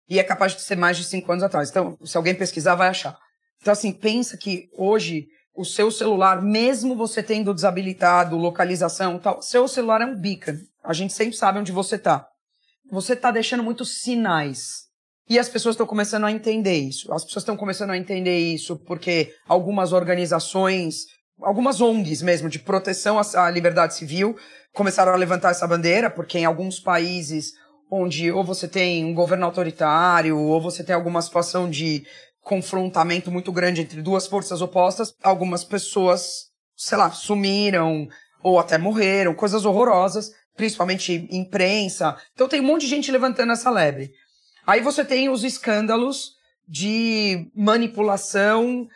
E é capaz de ser mais de cinco anos atrás. Então, se alguém pesquisar, vai achar. Então, assim, pensa que hoje o seu celular, mesmo você tendo desabilitado localização tal, seu celular é um beacon. A gente sempre sabe onde você está. Você está deixando muitos sinais. E as pessoas estão começando a entender isso. As pessoas estão começando a entender isso porque algumas organizações, algumas ONGs mesmo, de proteção à liberdade civil, começaram a levantar essa bandeira, porque em alguns países onde ou você tem um governo autoritário, ou você tem alguma situação de confrontamento muito grande entre duas forças opostas, algumas pessoas, sei lá, sumiram ou até morreram, coisas horrorosas principalmente imprensa. Então tem um monte de gente levantando essa lebre. Aí você tem os escândalos de manipulação.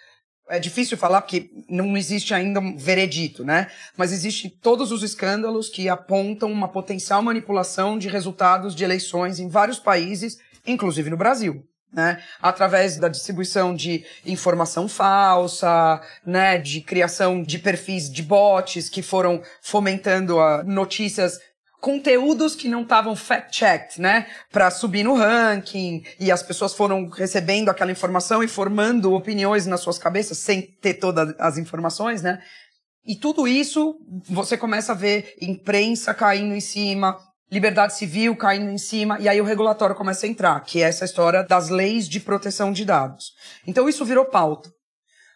É difícil falar porque não existe ainda um veredito, né? Mas existe todos os escândalos que apontam uma potencial manipulação de resultados de eleições em vários países, inclusive no Brasil. Né? Através da distribuição de informação falsa, né? De criação de perfis de bots que foram fomentando notícias conteúdos que não estavam fact-checked, né? Para subir no ranking e as pessoas foram recebendo aquela informação e formando opiniões nas suas cabeças sem ter todas as informações, né? E tudo isso você começa a ver imprensa caindo em cima, liberdade civil caindo em cima, e aí o regulatório começa a entrar, que é essa história das leis de proteção de dados. Então isso virou pauta.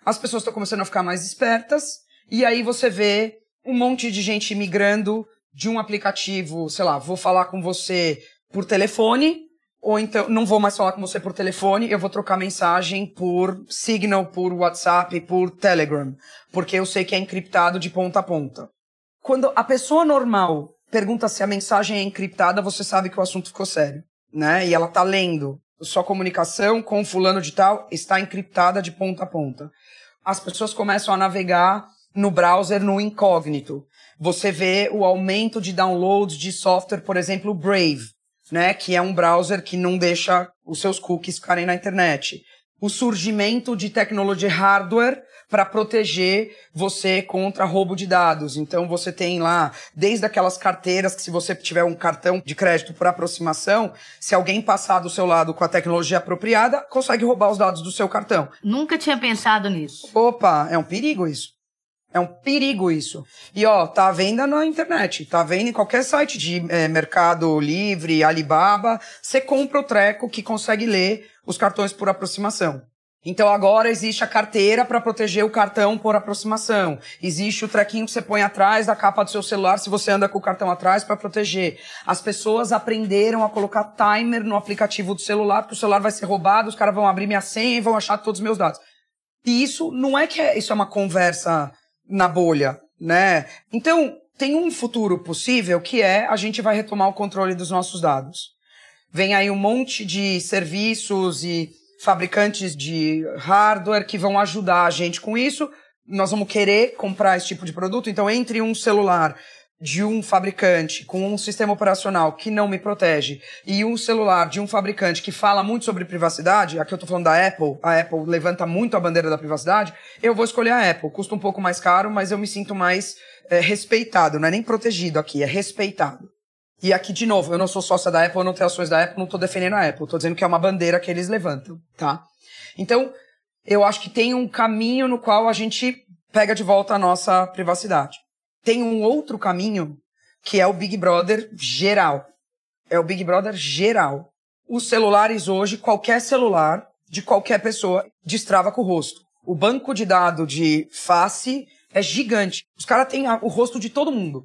As pessoas estão começando a ficar mais espertas, e aí você vê um monte de gente migrando de um aplicativo, sei lá, vou falar com você por telefone, ou então não vou mais falar com você por telefone, eu vou trocar mensagem por Signal, por WhatsApp, por Telegram, porque eu sei que é encriptado de ponta a ponta. Quando a pessoa normal pergunta se a mensagem é encriptada, você sabe que o assunto ficou sério, né? E ela tá lendo. Sua comunicação com fulano de tal está encriptada de ponta a ponta. As pessoas começam a navegar no browser no incógnito você vê o aumento de downloads de software, por exemplo, Brave, né, que é um browser que não deixa os seus cookies ficarem na internet. O surgimento de tecnologia hardware para proteger você contra roubo de dados. Então você tem lá, desde aquelas carteiras que se você tiver um cartão de crédito por aproximação, se alguém passar do seu lado com a tecnologia apropriada, consegue roubar os dados do seu cartão. Nunca tinha pensado nisso. Opa, é um perigo isso. É um perigo isso. E ó, tá à venda na internet, tá à venda em qualquer site de é, Mercado Livre, Alibaba, você compra o treco que consegue ler os cartões por aproximação. Então agora existe a carteira para proteger o cartão por aproximação. Existe o trequinho que você põe atrás da capa do seu celular se você anda com o cartão atrás para proteger. As pessoas aprenderam a colocar timer no aplicativo do celular, porque o celular vai ser roubado, os caras vão abrir minha senha e vão achar todos os meus dados. E isso não é que é, isso é uma conversa na bolha, né? Então, tem um futuro possível que é a gente vai retomar o controle dos nossos dados. Vem aí um monte de serviços e fabricantes de hardware que vão ajudar a gente com isso. Nós vamos querer comprar esse tipo de produto. Então, entre um celular de um fabricante com um sistema operacional que não me protege e um celular de um fabricante que fala muito sobre privacidade, aqui eu estou falando da Apple, a Apple levanta muito a bandeira da privacidade, eu vou escolher a Apple. Custa um pouco mais caro, mas eu me sinto mais é, respeitado, não é nem protegido aqui, é respeitado. E aqui, de novo, eu não sou sócia da Apple, eu não tenho ações da Apple, não estou defendendo a Apple, estou dizendo que é uma bandeira que eles levantam, tá? Então, eu acho que tem um caminho no qual a gente pega de volta a nossa privacidade tem um outro caminho que é o Big Brother geral. É o Big Brother geral. Os celulares hoje, qualquer celular de qualquer pessoa destrava com o rosto. O banco de dados de face é gigante. Os caras têm o rosto de todo mundo.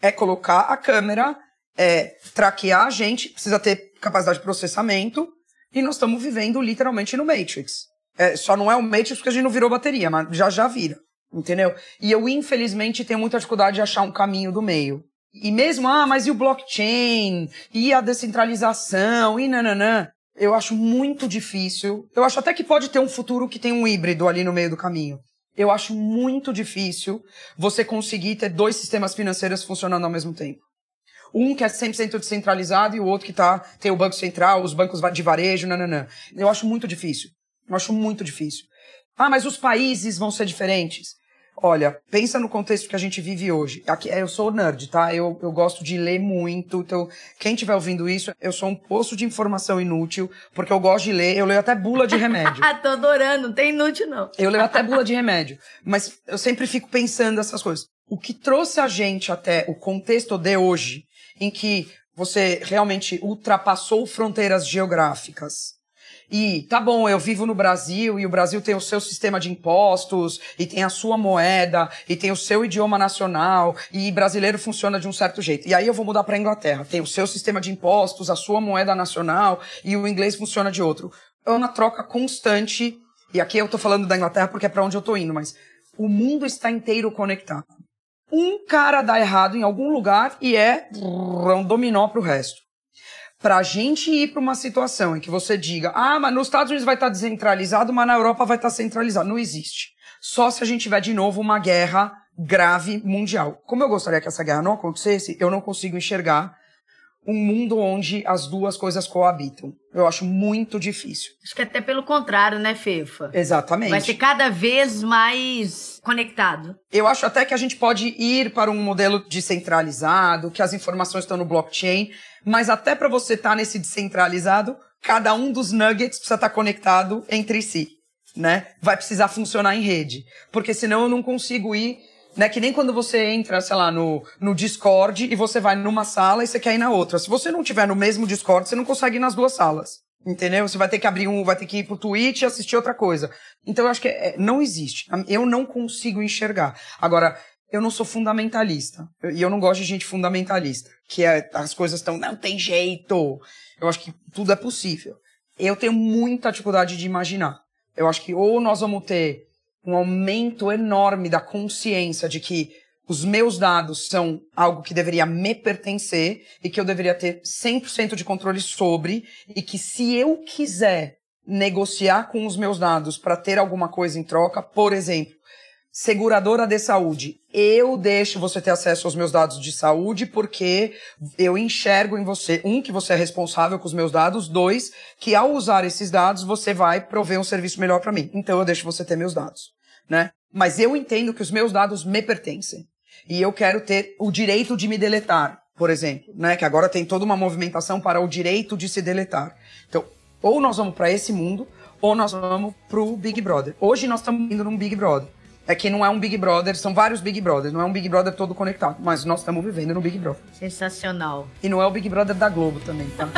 É colocar a câmera, é traquear a gente, precisa ter capacidade de processamento, e nós estamos vivendo literalmente no Matrix. É, só não é o Matrix porque a gente não virou bateria, mas já já vira. Entendeu? E eu, infelizmente, tenho muita dificuldade de achar um caminho do meio. E mesmo, ah, mas e o blockchain? E a descentralização? E nananã? Eu acho muito difícil. Eu acho até que pode ter um futuro que tem um híbrido ali no meio do caminho. Eu acho muito difícil você conseguir ter dois sistemas financeiros funcionando ao mesmo tempo. Um que é 100% descentralizado e o outro que tá, tem o Banco Central, os bancos de varejo, nananã. Eu acho muito difícil. Eu acho muito difícil. Ah, mas os países vão ser diferentes. Olha, pensa no contexto que a gente vive hoje. Aqui, eu sou nerd, tá? Eu, eu gosto de ler muito. Então, quem estiver ouvindo isso, eu sou um poço de informação inútil, porque eu gosto de ler. Eu leio até bula de remédio. Tô adorando, não tem inútil, não. Eu leio até bula de remédio. Mas eu sempre fico pensando essas coisas. O que trouxe a gente até o contexto de hoje, em que você realmente ultrapassou fronteiras geográficas, e tá bom, eu vivo no Brasil e o Brasil tem o seu sistema de impostos e tem a sua moeda e tem o seu idioma nacional e brasileiro funciona de um certo jeito. E aí eu vou mudar para Inglaterra, tem o seu sistema de impostos, a sua moeda nacional e o inglês funciona de outro. É uma troca constante. E aqui eu tô falando da Inglaterra porque é para onde eu tô indo, mas o mundo está inteiro conectado. Um cara dá errado em algum lugar e é um dominó pro resto para a gente ir para uma situação em que você diga, ah, mas nos Estados Unidos vai estar tá descentralizado, mas na Europa vai estar tá centralizado. Não existe. Só se a gente tiver de novo uma guerra grave mundial. Como eu gostaria que essa guerra não acontecesse, eu não consigo enxergar um mundo onde as duas coisas coabitam. Eu acho muito difícil. Acho que até pelo contrário, né, Fefa? Exatamente. Vai ser cada vez mais conectado. Eu acho até que a gente pode ir para um modelo descentralizado, que as informações estão no blockchain, mas até para você estar tá nesse descentralizado, cada um dos nuggets precisa estar tá conectado entre si, né? Vai precisar funcionar em rede, porque senão eu não consigo ir, né? Que nem quando você entra, sei lá, no, no Discord e você vai numa sala e você quer ir na outra. Se você não tiver no mesmo Discord, você não consegue ir nas duas salas. Entendeu? Você vai ter que abrir um, vai ter que ir pro Twitch e assistir outra coisa. Então eu acho que é, não existe. Eu não consigo enxergar. Agora, eu não sou fundamentalista. E eu não gosto de gente fundamentalista. Que é, as coisas estão, não tem jeito. Eu acho que tudo é possível. Eu tenho muita dificuldade de imaginar. Eu acho que ou nós vamos ter um aumento enorme da consciência de que os meus dados são algo que deveria me pertencer e que eu deveria ter 100% de controle sobre e que se eu quiser negociar com os meus dados para ter alguma coisa em troca, por exemplo, seguradora de saúde. Eu deixo você ter acesso aos meus dados de saúde porque eu enxergo em você, um, que você é responsável com os meus dados, dois, que ao usar esses dados você vai prover um serviço melhor para mim. Então eu deixo você ter meus dados, né? Mas eu entendo que os meus dados me pertencem. E eu quero ter o direito de me deletar, por exemplo, né? Que agora tem toda uma movimentação para o direito de se deletar. Então, ou nós vamos para esse mundo, ou nós vamos pro Big Brother. Hoje nós estamos indo num Big Brother é que não é um Big Brother, são vários Big Brothers, não é um Big Brother todo conectado, mas nós estamos vivendo no Big Brother. Sensacional. E não é o Big Brother da Globo também, tá?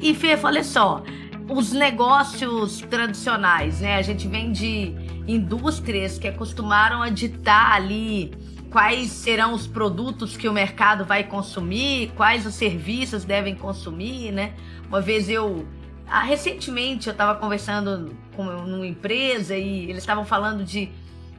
e Fê, olha só, os negócios tradicionais, né? A gente vem de indústrias que acostumaram a ditar ali quais serão os produtos que o mercado vai consumir, quais os serviços devem consumir, né? Uma vez eu ah, recentemente eu estava conversando com uma empresa e eles estavam falando de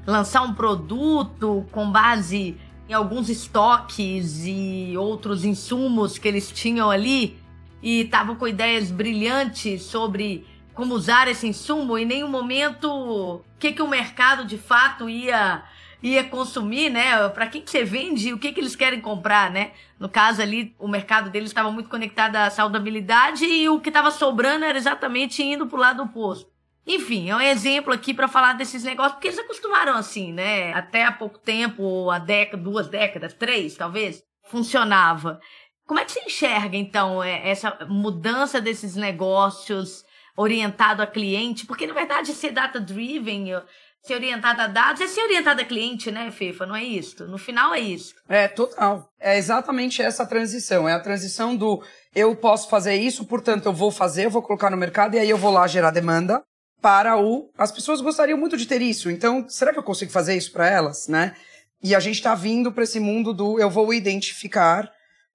lançar um produto com base em alguns estoques e outros insumos que eles tinham ali e estavam com ideias brilhantes sobre como usar esse insumo e em nenhum momento o que, que o mercado de fato ia ia consumir, né? Para quem que você vende, o que que eles querem comprar, né? No caso ali, o mercado deles estava muito conectado à saudabilidade e o que estava sobrando era exatamente indo para o lado oposto. Enfim, é um exemplo aqui para falar desses negócios, porque eles acostumaram assim, né? Até há pouco tempo, há década, duas décadas, três talvez, funcionava. Como é que você enxerga, então, é, essa mudança desses negócios orientado a cliente? Porque, na verdade, ser data-driven, ser orientada a dados é ser orientada a cliente, né, FIFA? Não é isso? No final é isso. É, total. É exatamente essa transição. É a transição do eu posso fazer isso, portanto eu vou fazer, eu vou colocar no mercado e aí eu vou lá gerar demanda para o. As pessoas gostariam muito de ter isso. Então, será que eu consigo fazer isso para elas, né? E a gente está vindo para esse mundo do eu vou identificar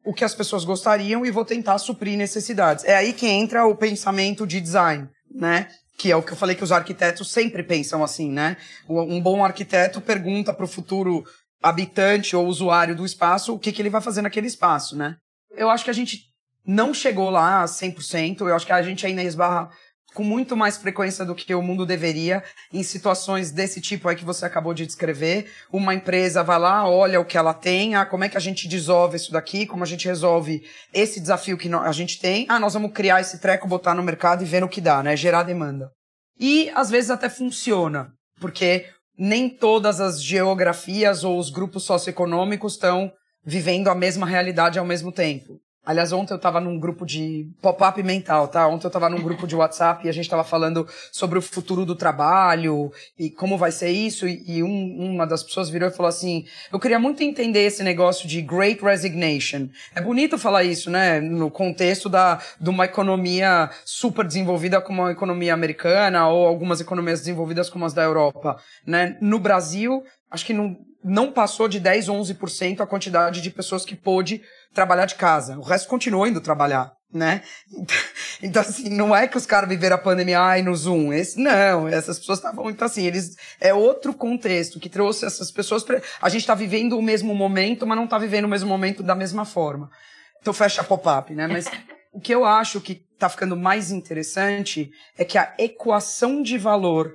o que as pessoas gostariam e vou tentar suprir necessidades. É aí que entra o pensamento de design, né? Que é o que eu falei que os arquitetos sempre pensam assim, né? Um bom arquiteto pergunta para o futuro habitante ou usuário do espaço o que, que ele vai fazer naquele espaço, né? Eu acho que a gente não chegou lá a 100%, eu acho que a gente ainda esbarra com muito mais frequência do que o mundo deveria em situações desse tipo aí que você acabou de descrever. Uma empresa vai lá, olha o que ela tem, ah, como é que a gente dissolve isso daqui, como a gente resolve esse desafio que a gente tem. Ah, nós vamos criar esse treco, botar no mercado e ver o que dá, né? Gerar demanda. E às vezes até funciona, porque nem todas as geografias ou os grupos socioeconômicos estão vivendo a mesma realidade ao mesmo tempo. Aliás, ontem eu estava num grupo de pop-up mental, tá? Ontem eu estava num grupo de WhatsApp e a gente estava falando sobre o futuro do trabalho e como vai ser isso. E, e um, uma das pessoas virou e falou assim: Eu queria muito entender esse negócio de Great Resignation. É bonito falar isso, né? No contexto da, de uma economia super desenvolvida como a economia americana ou algumas economias desenvolvidas como as da Europa, né? No Brasil, acho que não, não passou de 10, 11% a quantidade de pessoas que pôde trabalhar de casa. O resto continuou indo trabalhar, né? Então, assim, não é que os caras viveram a pandemia ai, no Zoom. Esse, não, essas pessoas estavam. Então, assim, eles. É outro contexto que trouxe essas pessoas. Pra, a gente está vivendo o mesmo momento, mas não está vivendo o mesmo momento da mesma forma. Então, fecha pop-up, né? Mas o que eu acho que está ficando mais interessante é que a equação de valor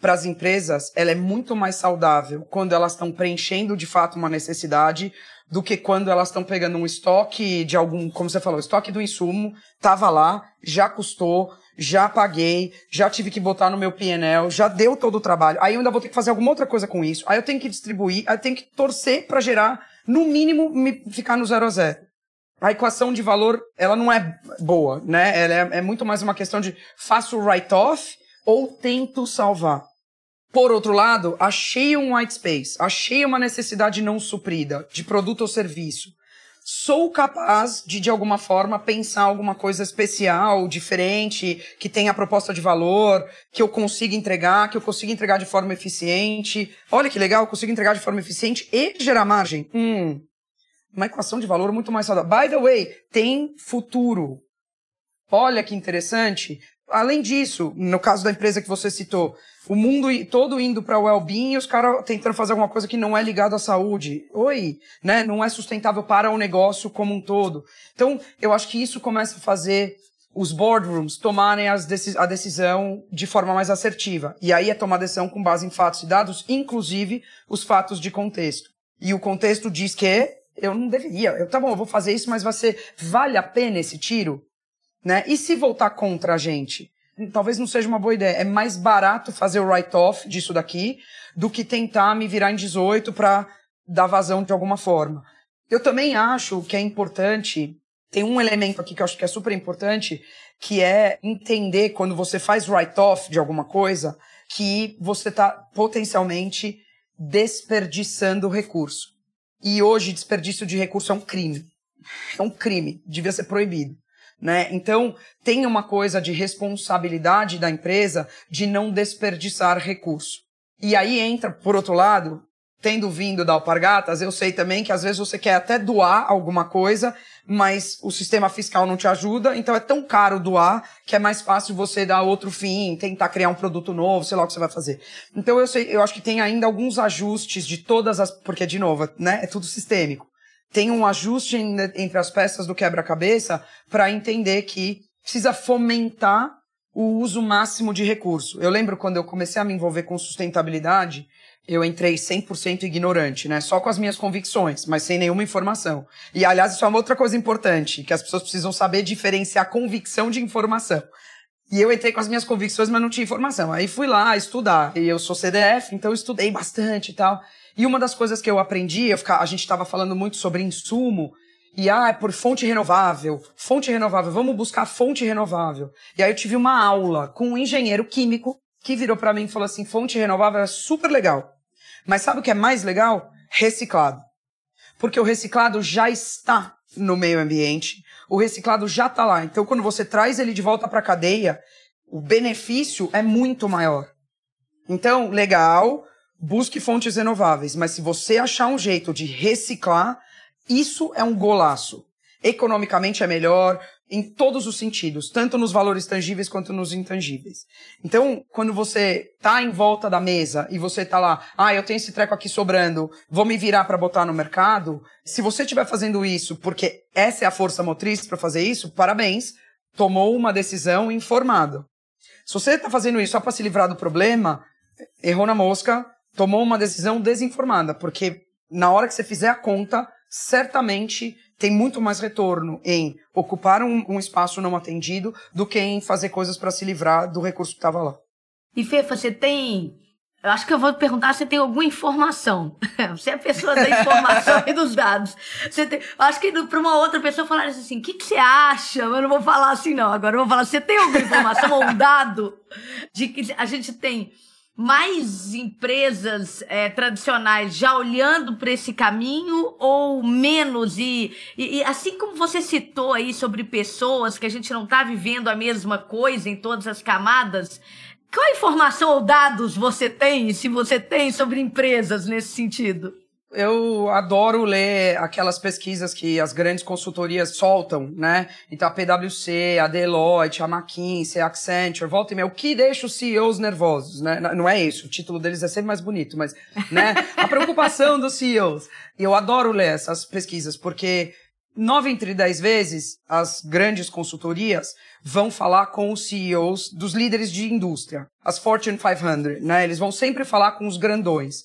para as empresas ela é muito mais saudável quando elas estão preenchendo de fato uma necessidade do que quando elas estão pegando um estoque de algum, como você falou, estoque do insumo, tava lá, já custou, já paguei, já tive que botar no meu PNL, já deu todo o trabalho. Aí eu ainda vou ter que fazer alguma outra coisa com isso. Aí eu tenho que distribuir, aí eu tenho que torcer para gerar, no mínimo, me ficar no zero a zero. A equação de valor, ela não é boa, né? Ela é, é muito mais uma questão de faço write-off ou tento salvar. Por outro lado, achei um white space, achei uma necessidade não suprida de produto ou serviço. Sou capaz de, de alguma forma, pensar alguma coisa especial, diferente, que tenha proposta de valor, que eu consiga entregar, que eu consiga entregar de forma eficiente. Olha que legal, eu consigo entregar de forma eficiente e gerar margem. Hum, uma equação de valor muito mais saudável. By the way, tem futuro. Olha que interessante além disso, no caso da empresa que você citou, o mundo todo indo para o well-being e os caras tentando fazer alguma coisa que não é ligado à saúde. Oi, né? Não é sustentável para o negócio como um todo. Então, eu acho que isso começa a fazer os boardrooms tomarem decis a decisão de forma mais assertiva. E aí é tomar decisão com base em fatos e dados, inclusive os fatos de contexto. E o contexto diz que eu não deveria. Eu, tá bom, eu vou fazer isso, mas vai ser, vale a pena esse tiro? Né? E se voltar contra a gente? Talvez não seja uma boa ideia. É mais barato fazer o write-off disso daqui do que tentar me virar em 18 para dar vazão de alguma forma. Eu também acho que é importante tem um elemento aqui que eu acho que é super importante, que é entender quando você faz write-off de alguma coisa, que você está potencialmente desperdiçando recurso. E hoje, desperdício de recurso é um crime. É um crime, devia ser proibido. Né? Então, tem uma coisa de responsabilidade da empresa de não desperdiçar recurso. E aí entra, por outro lado, tendo vindo da Alpargatas, eu sei também que às vezes você quer até doar alguma coisa, mas o sistema fiscal não te ajuda, então é tão caro doar que é mais fácil você dar outro fim, tentar criar um produto novo, sei lá o que você vai fazer. Então eu sei, eu acho que tem ainda alguns ajustes de todas as, porque de novo, né, é tudo sistêmico. Tem um ajuste entre as peças do quebra-cabeça para entender que precisa fomentar o uso máximo de recurso. Eu lembro quando eu comecei a me envolver com sustentabilidade, eu entrei 100% ignorante, né? Só com as minhas convicções, mas sem nenhuma informação. E, aliás, isso é uma outra coisa importante, que as pessoas precisam saber diferenciar convicção de informação. E eu entrei com as minhas convicções, mas não tinha informação. Aí fui lá estudar. E eu sou CDF, então estudei bastante e tal. E uma das coisas que eu aprendi, eu a gente estava falando muito sobre insumo, e ah, é por fonte renovável, fonte renovável, vamos buscar fonte renovável. E aí eu tive uma aula com um engenheiro químico que virou para mim e falou assim: fonte renovável é super legal. Mas sabe o que é mais legal? Reciclado. Porque o reciclado já está no meio ambiente, o reciclado já está lá. Então, quando você traz ele de volta para a cadeia, o benefício é muito maior. Então, legal, busque fontes renováveis, mas se você achar um jeito de reciclar, isso é um golaço. Economicamente é melhor, em todos os sentidos, tanto nos valores tangíveis quanto nos intangíveis. Então, quando você tá em volta da mesa e você tá lá, ah, eu tenho esse treco aqui sobrando, vou me virar para botar no mercado, se você estiver fazendo isso porque essa é a força motriz para fazer isso, parabéns, tomou uma decisão informada. Se você está fazendo isso só para se livrar do problema, errou na mosca, tomou uma decisão desinformada, porque na hora que você fizer a conta, certamente tem muito mais retorno em ocupar um, um espaço não atendido do que em fazer coisas para se livrar do recurso que estava lá. E Fefa, você tem. Eu acho que eu vou perguntar se tem alguma informação. Você é a pessoa da informação e dos dados. Você tem... Acho que para uma outra pessoa falar assim: o que, que você acha? Eu não vou falar assim, não. Agora eu vou falar: você tem alguma informação ou um dado de que a gente tem mais empresas é, tradicionais já olhando para esse caminho ou menos? E, e, e, assim como você citou aí sobre pessoas que a gente não está vivendo a mesma coisa em todas as camadas, qual informação ou dados você tem, se você tem, sobre empresas nesse sentido? Eu adoro ler aquelas pesquisas que as grandes consultorias soltam, né? Então a PwC, a Deloitte, a McKinsey, a Accenture, volta e meia. O que deixa os CEOs nervosos, né? Não é isso, o título deles é sempre mais bonito, mas, né? A preocupação dos CEOs. E eu adoro ler essas pesquisas, porque nove entre dez vezes as grandes consultorias vão falar com os CEOs dos líderes de indústria, as Fortune 500, né? Eles vão sempre falar com os grandões.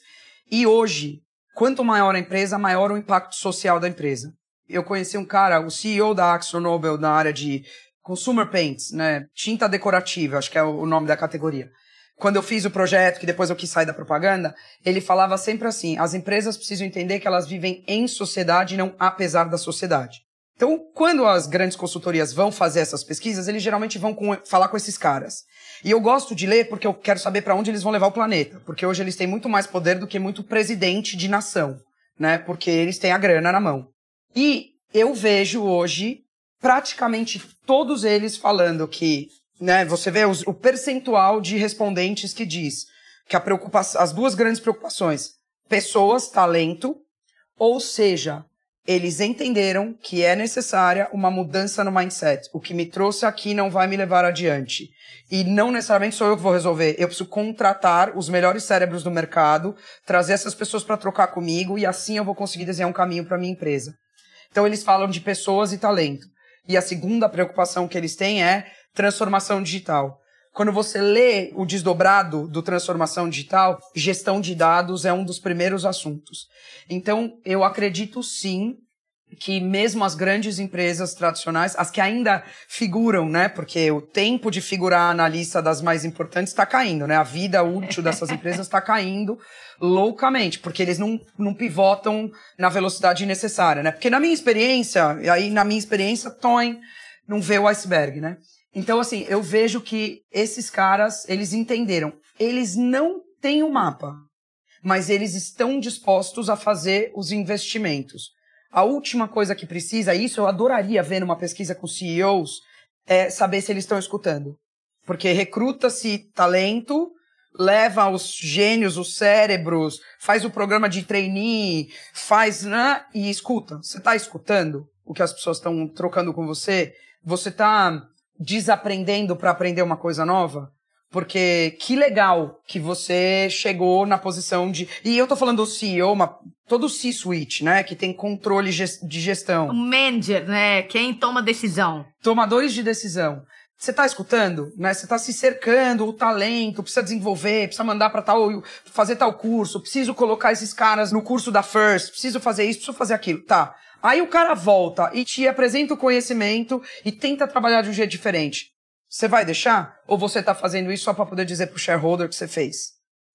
E hoje, Quanto maior a empresa, maior o impacto social da empresa. Eu conheci um cara, o CEO da AxoNobel na área de consumer paints, né? Tinta decorativa, acho que é o nome da categoria. Quando eu fiz o projeto, que depois eu quis sair da propaganda, ele falava sempre assim: as empresas precisam entender que elas vivem em sociedade não apesar da sociedade. Então, quando as grandes consultorias vão fazer essas pesquisas, eles geralmente vão com, falar com esses caras. E eu gosto de ler porque eu quero saber para onde eles vão levar o planeta. Porque hoje eles têm muito mais poder do que muito presidente de nação, né? Porque eles têm a grana na mão. E eu vejo hoje praticamente todos eles falando que, né? Você vê os, o percentual de respondentes que diz que a preocupação, as duas grandes preocupações, pessoas, talento, ou seja, eles entenderam que é necessária uma mudança no mindset. O que me trouxe aqui não vai me levar adiante. E não necessariamente sou eu que vou resolver. Eu preciso contratar os melhores cérebros do mercado, trazer essas pessoas para trocar comigo e assim eu vou conseguir desenhar um caminho para minha empresa. Então eles falam de pessoas e talento. E a segunda preocupação que eles têm é transformação digital. Quando você lê o desdobrado do transformação digital, gestão de dados é um dos primeiros assuntos. Então, eu acredito sim que mesmo as grandes empresas tradicionais, as que ainda figuram, né? Porque o tempo de figurar na lista das mais importantes está caindo, né? A vida útil dessas empresas está caindo loucamente, porque eles não, não pivotam na velocidade necessária, né? Porque na minha experiência, e aí na minha experiência, Toin não vê o iceberg, né? Então, assim, eu vejo que esses caras, eles entenderam. Eles não têm o um mapa, mas eles estão dispostos a fazer os investimentos. A última coisa que precisa, isso eu adoraria ver numa pesquisa com CEOs, é saber se eles estão escutando. Porque recruta-se talento, leva os gênios, os cérebros, faz o programa de trainee, faz, né, e escuta. Você está escutando o que as pessoas estão trocando com você? Você está desaprendendo para aprender uma coisa nova? Porque que legal que você chegou na posição de. E eu tô falando do CEO, uma... todo C-suite, né? Que tem controle de gestão. O manager, né? Quem toma decisão. Tomadores de decisão. Você tá escutando, né? Você tá se cercando, o talento, precisa desenvolver, precisa mandar para tal, fazer tal curso, preciso colocar esses caras no curso da First, preciso fazer isso, preciso fazer aquilo. Tá. Aí o cara volta e te apresenta o conhecimento e tenta trabalhar de um jeito diferente. Você vai deixar? Ou você tá fazendo isso só para poder dizer pro shareholder que você fez?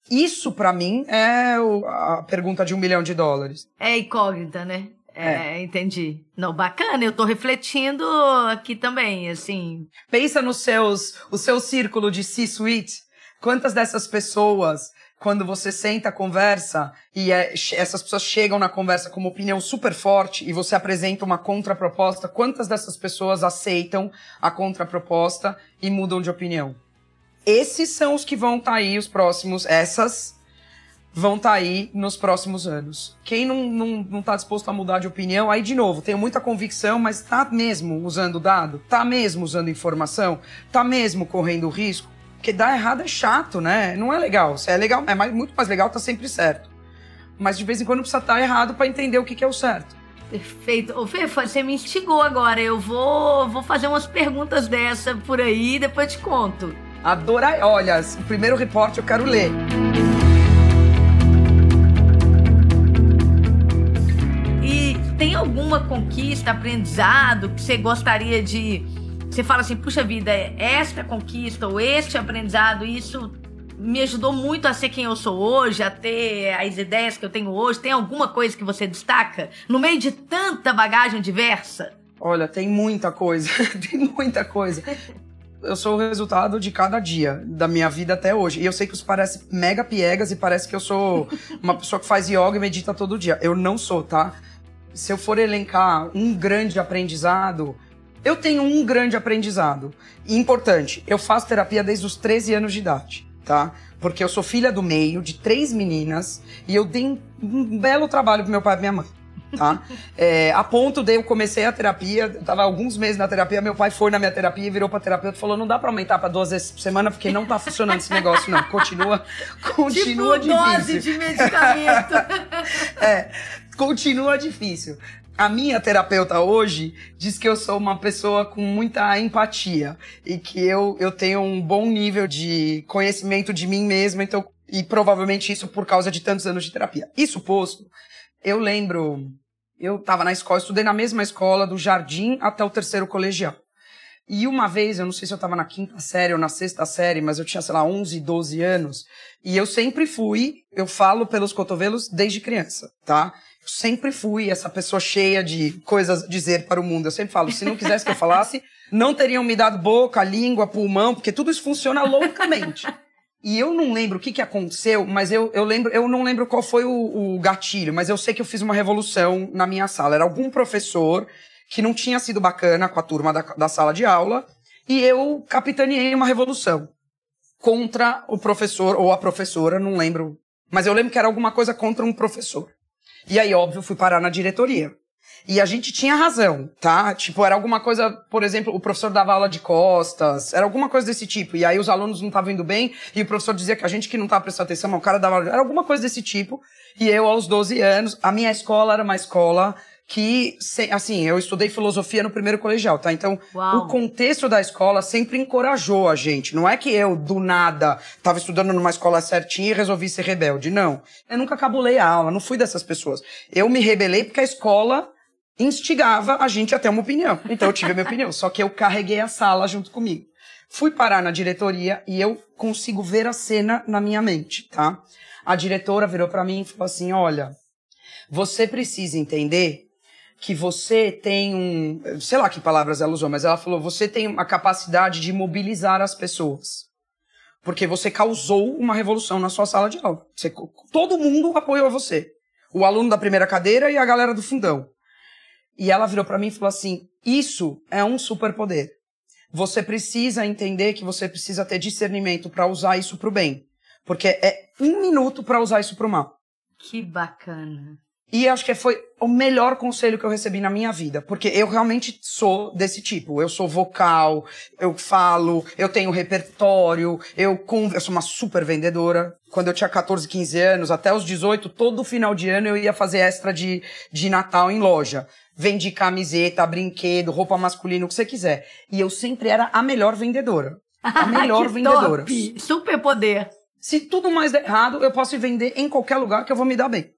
Isso, para mim, é a pergunta de um milhão de dólares. É incógnita, né? É, é, entendi. Não, bacana, eu tô refletindo aqui também, assim. Pensa nos seus, o seu círculo de C-suite. Quantas dessas pessoas quando você senta, conversa e é, essas pessoas chegam na conversa com uma opinião super forte e você apresenta uma contraproposta, quantas dessas pessoas aceitam a contraproposta e mudam de opinião? Esses são os que vão estar tá aí os próximos, essas vão estar tá aí nos próximos anos. Quem não, não, não tá disposto a mudar de opinião, aí de novo, tenho muita convicção, mas tá mesmo usando dado? Tá mesmo usando informação? Tá mesmo correndo risco? Porque dar errado é chato, né? Não é legal. Se é legal, é mais, muito mais legal, tá sempre certo. Mas de vez em quando precisa estar errado para entender o que, que é o certo. Perfeito. Ô, Fê, você me instigou agora. Eu vou, vou fazer umas perguntas dessa por aí e depois te conto. Adorar. Olha, o primeiro reporte eu quero ler. Tem alguma conquista, aprendizado que você gostaria de você fala assim, puxa vida, esta conquista ou este aprendizado, isso me ajudou muito a ser quem eu sou hoje, a ter as ideias que eu tenho hoje. Tem alguma coisa que você destaca no meio de tanta bagagem diversa? Olha, tem muita coisa, tem muita coisa. Eu sou o resultado de cada dia da minha vida até hoje. E eu sei que isso parece mega piegas e parece que eu sou uma pessoa que faz yoga e medita todo dia. Eu não sou, tá? Se eu for elencar um grande aprendizado, eu tenho um grande aprendizado. importante, eu faço terapia desde os 13 anos de idade, tá? Porque eu sou filha do meio, de três meninas, e eu dei um, um belo trabalho pro meu pai e minha mãe. Tá? É, a ponto de eu comecei a terapia, tava alguns meses na terapia, meu pai foi na minha terapia e virou pra terapeuta e falou: não dá pra aumentar pra duas vezes por semana, porque não tá funcionando esse negócio, não. Continua, continua tipo difícil. dose de medicamento. é, continua difícil. A minha terapeuta hoje diz que eu sou uma pessoa com muita empatia e que eu, eu tenho um bom nível de conhecimento de mim mesma, então, e provavelmente isso por causa de tantos anos de terapia. Isso posto, eu lembro, eu estava na escola, estudei na mesma escola, do jardim até o terceiro colegial. E uma vez, eu não sei se eu estava na quinta série ou na sexta série, mas eu tinha, sei lá, 11, 12 anos. E eu sempre fui, eu falo pelos cotovelos desde criança, tá? Sempre fui essa pessoa cheia de coisas a dizer para o mundo. Eu sempre falo, se não quisesse que eu falasse, não teriam me dado boca, língua, pulmão, porque tudo isso funciona loucamente. E eu não lembro o que, que aconteceu, mas eu, eu lembro, eu não lembro qual foi o, o gatilho, mas eu sei que eu fiz uma revolução na minha sala. Era algum professor que não tinha sido bacana com a turma da, da sala de aula, e eu capitaneei uma revolução contra o professor ou a professora, não lembro. Mas eu lembro que era alguma coisa contra um professor. E aí, óbvio, fui parar na diretoria. E a gente tinha razão, tá? Tipo, era alguma coisa, por exemplo, o professor dava aula de costas, era alguma coisa desse tipo. E aí os alunos não estavam indo bem, e o professor dizia que a gente que não estava prestando atenção, mas o cara dava. Era alguma coisa desse tipo. E eu, aos 12 anos, a minha escola era uma escola que, assim, eu estudei filosofia no primeiro colegial, tá? Então, Uau. o contexto da escola sempre encorajou a gente. Não é que eu, do nada, estava estudando numa escola certinha e resolvi ser rebelde. Não. Eu nunca cabulei a aula, não fui dessas pessoas. Eu me rebelei porque a escola instigava a gente a ter uma opinião. Então, eu tive a minha opinião. Só que eu carreguei a sala junto comigo. Fui parar na diretoria e eu consigo ver a cena na minha mente, tá? A diretora virou para mim e falou assim: olha, você precisa entender que você tem um. Sei lá que palavras ela usou, mas ela falou: você tem a capacidade de mobilizar as pessoas. Porque você causou uma revolução na sua sala de aula. Você, todo mundo apoiou você. O aluno da primeira cadeira e a galera do fundão. E ela virou para mim e falou assim: Isso é um superpoder. Você precisa entender que você precisa ter discernimento para usar isso pro bem. Porque é um minuto para usar isso pro mal. Que bacana. E acho que foi o melhor conselho que eu recebi na minha vida, porque eu realmente sou desse tipo. Eu sou vocal, eu falo, eu tenho repertório, eu, eu sou uma super vendedora. Quando eu tinha 14, 15 anos, até os 18, todo final de ano eu ia fazer extra de, de Natal em loja. Vendi camiseta, brinquedo, roupa masculina, o que você quiser. E eu sempre era a melhor vendedora. A melhor vendedora. Top. Super poder. Se tudo mais der errado, eu posso vender em qualquer lugar que eu vou me dar bem.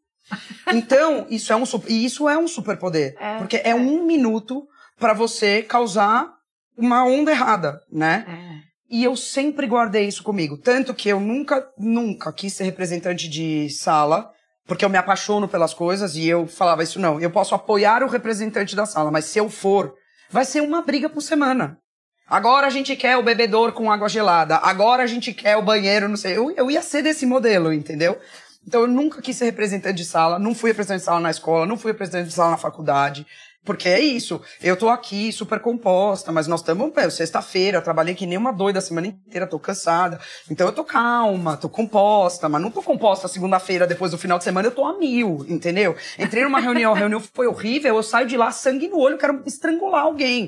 Então, isso é um, e isso é um superpoder. É, porque é, é um minuto para você causar uma onda errada, né? É. E eu sempre guardei isso comigo. Tanto que eu nunca, nunca quis ser representante de sala, porque eu me apaixono pelas coisas e eu falava isso não. Eu posso apoiar o representante da sala, mas se eu for, vai ser uma briga por semana. Agora a gente quer o bebedor com água gelada. Agora a gente quer o banheiro, não sei. Eu, eu ia ser desse modelo, entendeu? Então eu nunca quis ser representante de sala, não fui representante de sala na escola, não fui representante de sala na faculdade. Porque é isso. Eu tô aqui super composta, mas nós estamos, sexta-feira, trabalhei que nem uma doida a semana inteira, tô cansada. Então eu tô calma, tô composta, mas não tô composta segunda-feira, depois do final de semana, eu tô a mil, entendeu? Entrei numa reunião, a reunião foi horrível, eu saio de lá, sangue no olho, quero estrangular alguém.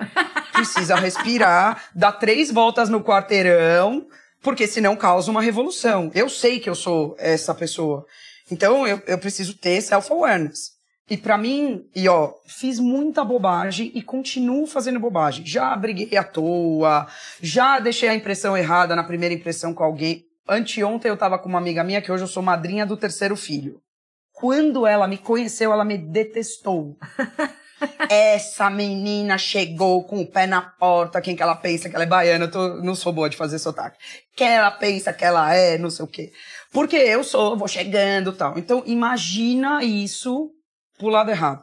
Precisa respirar, dar três voltas no quarteirão, porque senão causa uma revolução. Eu sei que eu sou essa pessoa. Então eu, eu preciso ter self-awareness. E para mim, e ó, fiz muita bobagem e continuo fazendo bobagem. Já briguei à toa, já deixei a impressão errada na primeira impressão com alguém. Anteontem eu tava com uma amiga minha que hoje eu sou madrinha do terceiro filho. Quando ela me conheceu, ela me detestou. Essa menina chegou com o pé na porta. Quem que ela pensa que ela é baiana? Eu tô, não sou boa de fazer sotaque. Quem ela pensa que ela é, não sei o quê. Porque eu sou, vou chegando tal. Então, imagina isso pro lado errado.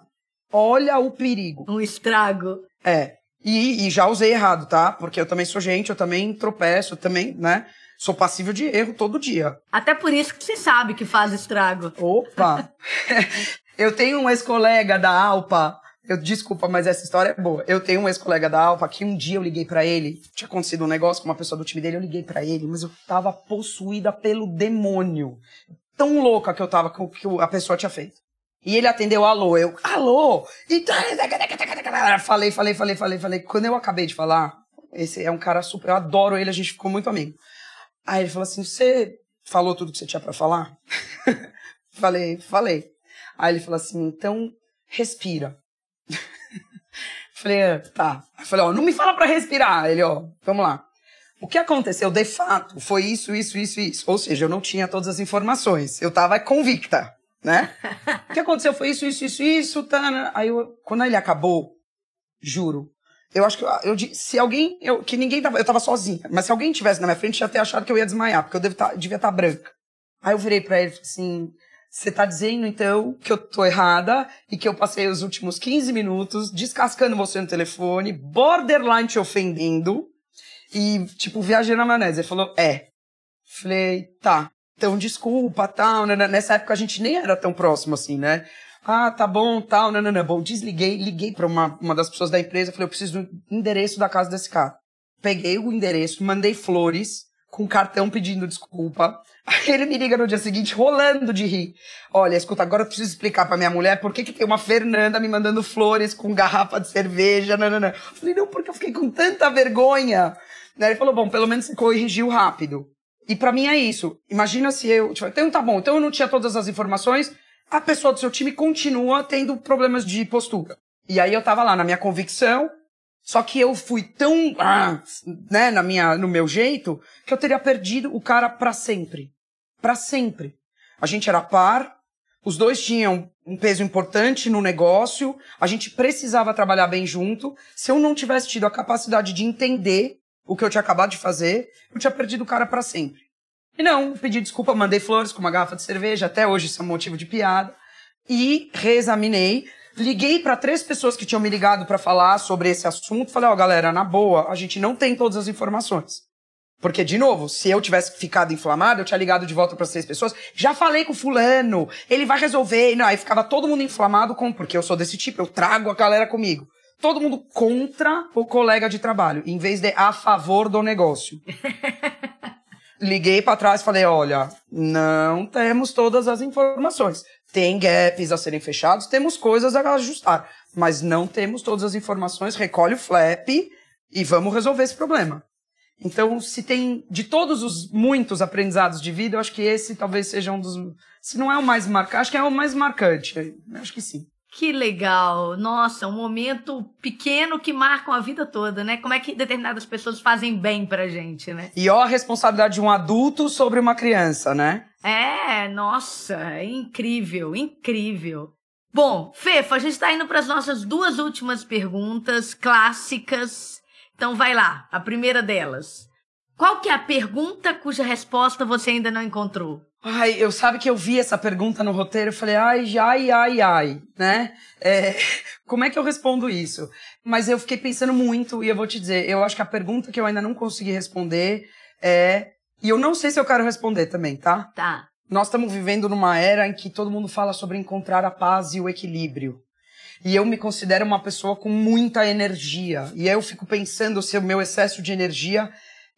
Olha o perigo. Um estrago. É. E, e já usei errado, tá? Porque eu também sou gente, eu também tropeço, eu também, né? Sou passível de erro todo dia. Até por isso que você sabe que faz estrago. Opa! eu tenho um ex-colega da Alpa eu, desculpa, mas essa história é boa. Eu tenho um ex-colega da Alfa que um dia eu liguei para ele, tinha acontecido um negócio com uma pessoa do time dele, eu liguei para ele, mas eu tava possuída pelo demônio. Tão louca que eu tava com o que a pessoa tinha feito. E ele atendeu, alô, eu, alô! E... Falei, falei, falei, falei, falei. Quando eu acabei de falar, esse é um cara super, eu adoro ele, a gente ficou muito amigo. Aí ele falou assim: Você falou tudo que você tinha para falar? falei, falei. Aí ele falou assim: Então, respira. Falei, é, tá. falei, ó, não me fala para respirar. Ele, ó, vamos lá. O que aconteceu, de fato, foi isso, isso, isso, isso. Ou seja, eu não tinha todas as informações. Eu tava convicta, né? o que aconteceu foi isso, isso, isso, isso. Tá, aí, eu, quando ele acabou, juro, eu acho que eu, eu, se alguém, eu, que ninguém tava, eu tava sozinha, mas se alguém tivesse na minha frente, já ter achado que eu ia desmaiar, porque eu tá, devia estar tá branca. Aí eu virei para ele e falei assim, você tá dizendo, então, que eu tô errada e que eu passei os últimos 15 minutos descascando você no telefone, borderline te ofendendo e, tipo, viajando na maionese. Ele falou, é. Falei, tá. Então, desculpa, tal. Né, né. Nessa época a gente nem era tão próximo assim, né? Ah, tá bom, tal, não, não, não. Bom, desliguei, liguei pra uma, uma das pessoas da empresa, falei, eu preciso do endereço da casa desse cara. Peguei o endereço, mandei flores, com cartão pedindo desculpa. Aí ele me liga no dia seguinte rolando de rir. Olha, escuta, agora eu preciso explicar pra minha mulher por que, que tem uma Fernanda me mandando flores com garrafa de cerveja. Não. Eu falei, não, porque eu fiquei com tanta vergonha. Ele falou, bom, pelo menos você corrigiu rápido. E para mim é isso. Imagina se eu. Tipo, então tá bom, então eu não tinha todas as informações, a pessoa do seu time continua tendo problemas de postura. E aí eu tava lá na minha convicção, só que eu fui tão, ah, né, na minha, no meu jeito, que eu teria perdido o cara para sempre. para sempre. A gente era par, os dois tinham um peso importante no negócio, a gente precisava trabalhar bem junto. Se eu não tivesse tido a capacidade de entender o que eu tinha acabado de fazer, eu tinha perdido o cara para sempre. E não, pedi desculpa, mandei flores com uma garrafa de cerveja, até hoje isso é um motivo de piada. E reexaminei, liguei para três pessoas que tinham me ligado para falar sobre esse assunto, falei, ó, oh, galera, na boa, a gente não tem todas as informações. Porque, de novo, se eu tivesse ficado inflamado, eu tinha ligado de volta para seis pessoas. Já falei com fulano, ele vai resolver. Não, aí ficava todo mundo inflamado com, porque eu sou desse tipo, eu trago a galera comigo todo mundo contra o colega de trabalho, em vez de a favor do negócio. Liguei para trás e falei: olha, não temos todas as informações. Tem gaps a serem fechados, temos coisas a ajustar, mas não temos todas as informações. Recolhe o flap e vamos resolver esse problema. Então, se tem de todos os muitos aprendizados de vida, eu acho que esse talvez seja um dos. Se não é o mais marcante, acho que é o mais marcante. Eu acho que sim. Que legal! Nossa, um momento pequeno que marca a vida toda, né? Como é que determinadas pessoas fazem bem pra gente, né? E ó a responsabilidade de um adulto sobre uma criança, né? É, nossa, é incrível, incrível. Bom, Fefa, a gente está indo para as nossas duas últimas perguntas clássicas. Então vai lá, a primeira delas. Qual que é a pergunta cuja resposta você ainda não encontrou? Ai, eu sabe que eu vi essa pergunta no roteiro, eu falei, ai, ai, ai, ai, né? É, como é que eu respondo isso? Mas eu fiquei pensando muito e eu vou te dizer, eu acho que a pergunta que eu ainda não consegui responder é, e eu não sei se eu quero responder também, tá? Tá. Nós estamos vivendo numa era em que todo mundo fala sobre encontrar a paz e o equilíbrio. E eu me considero uma pessoa com muita energia. E aí eu fico pensando se o meu excesso de energia,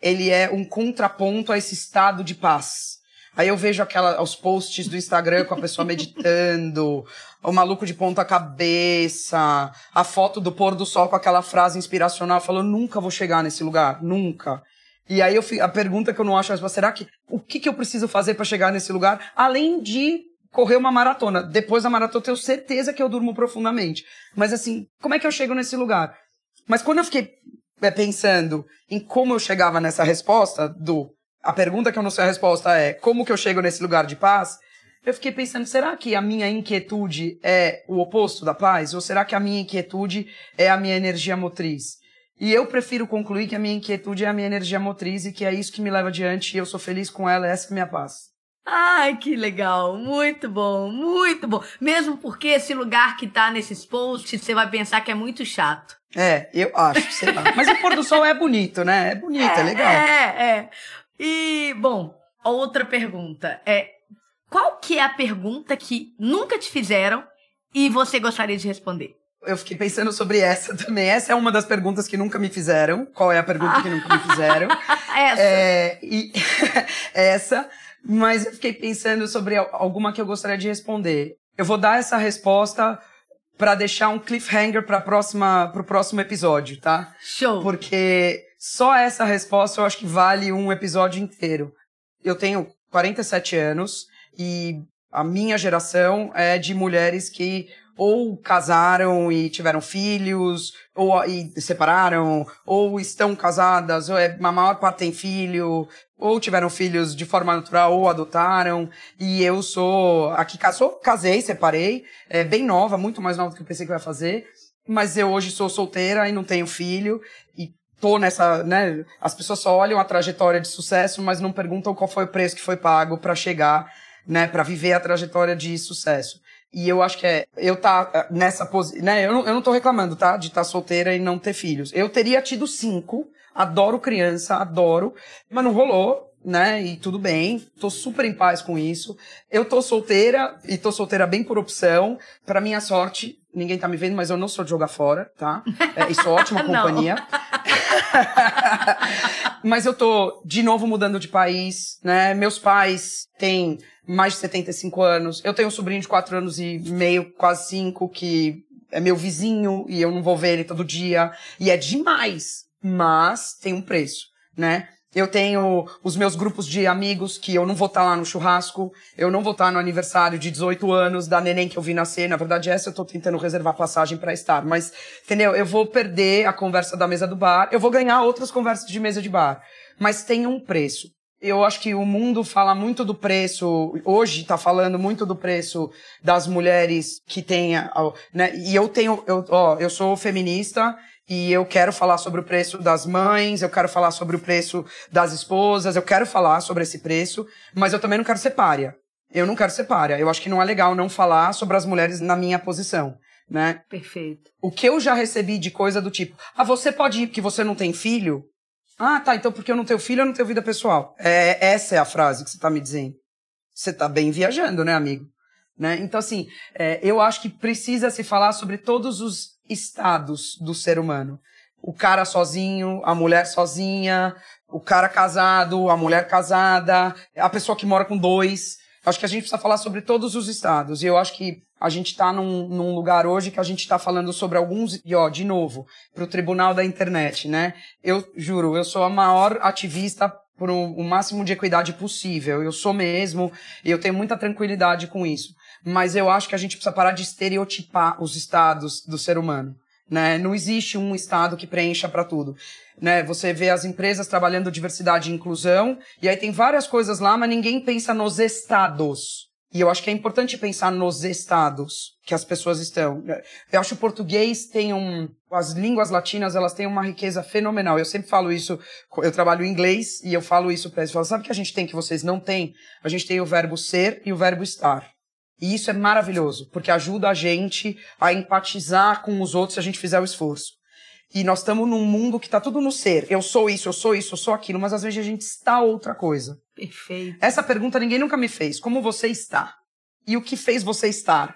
ele é um contraponto a esse estado de paz. Aí eu vejo aquela, os posts do Instagram com a pessoa meditando, o maluco de ponta cabeça, a foto do pôr do sol com aquela frase inspiracional, falou, nunca vou chegar nesse lugar, nunca. E aí eu a pergunta que eu não acho, é, será que o que, que eu preciso fazer para chegar nesse lugar, além de correr uma maratona? Depois da maratona eu tenho certeza que eu durmo profundamente. Mas assim, como é que eu chego nesse lugar? Mas quando eu fiquei é, pensando em como eu chegava nessa resposta do a pergunta que eu não sei a resposta é como que eu chego nesse lugar de paz? Eu fiquei pensando, será que a minha inquietude é o oposto da paz? Ou será que a minha inquietude é a minha energia motriz? E eu prefiro concluir que a minha inquietude é a minha energia motriz e que é isso que me leva adiante e eu sou feliz com ela, essa é a minha paz. Ai, que legal! Muito bom, muito bom. Mesmo porque esse lugar que tá nesses posts, você vai pensar que é muito chato. É, eu acho, sei lá. Mas o pôr do sol é bonito, né? É bonito, é, é legal. É, é. E, bom, outra pergunta é: qual que é a pergunta que nunca te fizeram e você gostaria de responder? Eu fiquei pensando sobre essa também. Essa é uma das perguntas que nunca me fizeram. Qual é a pergunta que nunca me fizeram? essa. É, e essa. Mas eu fiquei pensando sobre alguma que eu gostaria de responder. Eu vou dar essa resposta para deixar um cliffhanger para próxima pro próximo episódio, tá? Show. Porque só essa resposta eu acho que vale um episódio inteiro. Eu tenho 47 anos e a minha geração é de mulheres que ou casaram e tiveram filhos, ou e separaram, ou estão casadas, ou é, a maior parte tem filho, ou tiveram filhos de forma natural, ou adotaram. E eu sou aqui casou, casei, separei, é, bem nova, muito mais nova do que eu pensei que eu ia fazer. Mas eu hoje sou solteira e não tenho filho. E tô nessa, né? As pessoas só olham a trajetória de sucesso, mas não perguntam qual foi o preço que foi pago para chegar, né? Para viver a trajetória de sucesso. E eu acho que é, eu tá eh, nessa posição, né? Eu não, eu não tô reclamando, tá? De estar tá solteira e não ter filhos. Eu teria tido cinco, adoro criança, adoro, mas não rolou, né? E tudo bem, tô super em paz com isso. Eu tô solteira e tô solteira bem por opção. Para minha sorte, ninguém tá me vendo, mas eu não sou de jogar fora, tá? É, isso é ótima companhia. mas eu tô, de novo, mudando de país, né? Meus pais têm mais de 75 anos. Eu tenho um sobrinho de 4 anos e meio, quase 5, que é meu vizinho e eu não vou ver ele todo dia. E é demais, mas tem um preço, né? Eu tenho os meus grupos de amigos que eu não vou estar lá no churrasco, eu não vou estar no aniversário de 18 anos da neném que eu vi nascer. Na verdade, essa eu tô tentando reservar passagem para estar. Mas, entendeu? Eu vou perder a conversa da mesa do bar, eu vou ganhar outras conversas de mesa de bar. Mas tem um preço. Eu acho que o mundo fala muito do preço, hoje está falando muito do preço das mulheres que têm, né? E eu tenho, eu, ó, eu sou feminista e eu quero falar sobre o preço das mães, eu quero falar sobre o preço das esposas, eu quero falar sobre esse preço, mas eu também não quero ser párea. Eu não quero ser párea. Eu acho que não é legal não falar sobre as mulheres na minha posição, né? Perfeito. O que eu já recebi de coisa do tipo, ah, você pode ir porque você não tem filho? Ah, tá, então porque eu não tenho filho, eu não tenho vida pessoal. É, essa é a frase que você tá me dizendo. Você tá bem viajando, né, amigo? Né? Então, assim, é, eu acho que precisa se falar sobre todos os estados do ser humano. O cara sozinho, a mulher sozinha, o cara casado, a mulher casada, a pessoa que mora com dois. Acho que a gente precisa falar sobre todos os estados. E eu acho que a gente está num, num, lugar hoje que a gente está falando sobre alguns, e ó, de novo, para o tribunal da internet, né? Eu juro, eu sou a maior ativista por um, o máximo de equidade possível. Eu sou mesmo, e eu tenho muita tranquilidade com isso mas eu acho que a gente precisa parar de estereotipar os estados do ser humano. Né? Não existe um estado que preencha para tudo. Né? Você vê as empresas trabalhando diversidade e inclusão, e aí tem várias coisas lá, mas ninguém pensa nos estados. E eu acho que é importante pensar nos estados que as pessoas estão. Eu acho que o português tem um. As línguas latinas, elas têm uma riqueza fenomenal. Eu sempre falo isso, eu trabalho em inglês e eu falo isso para eles. Eu falo, sabe o que a gente tem que vocês não têm? A gente tem o verbo ser e o verbo estar. E isso é maravilhoso, porque ajuda a gente a empatizar com os outros se a gente fizer o esforço. E nós estamos num mundo que está tudo no ser. Eu sou isso, eu sou isso, eu sou aquilo, mas às vezes a gente está outra coisa. Perfeito. Essa pergunta ninguém nunca me fez. Como você está? E o que fez você estar?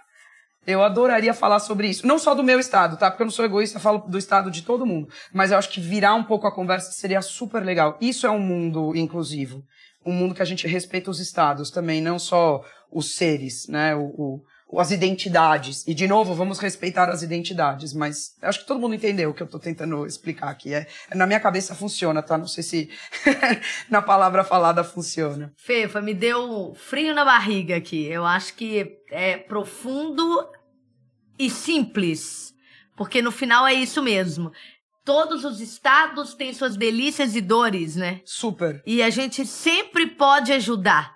Eu adoraria falar sobre isso. Não só do meu estado, tá? Porque eu não sou egoísta, eu falo do estado de todo mundo. Mas eu acho que virar um pouco a conversa seria super legal. Isso é um mundo inclusivo. Um mundo que a gente respeita os estados também, não só os seres, né? O, o, as identidades. E, de novo, vamos respeitar as identidades, mas acho que todo mundo entendeu o que eu estou tentando explicar aqui. É, na minha cabeça funciona, tá? Não sei se na palavra falada funciona. Fefa, me deu frio na barriga aqui. Eu acho que é profundo e simples, porque no final é isso mesmo. Todos os estados têm suas delícias e dores, né? Super. E a gente sempre pode ajudar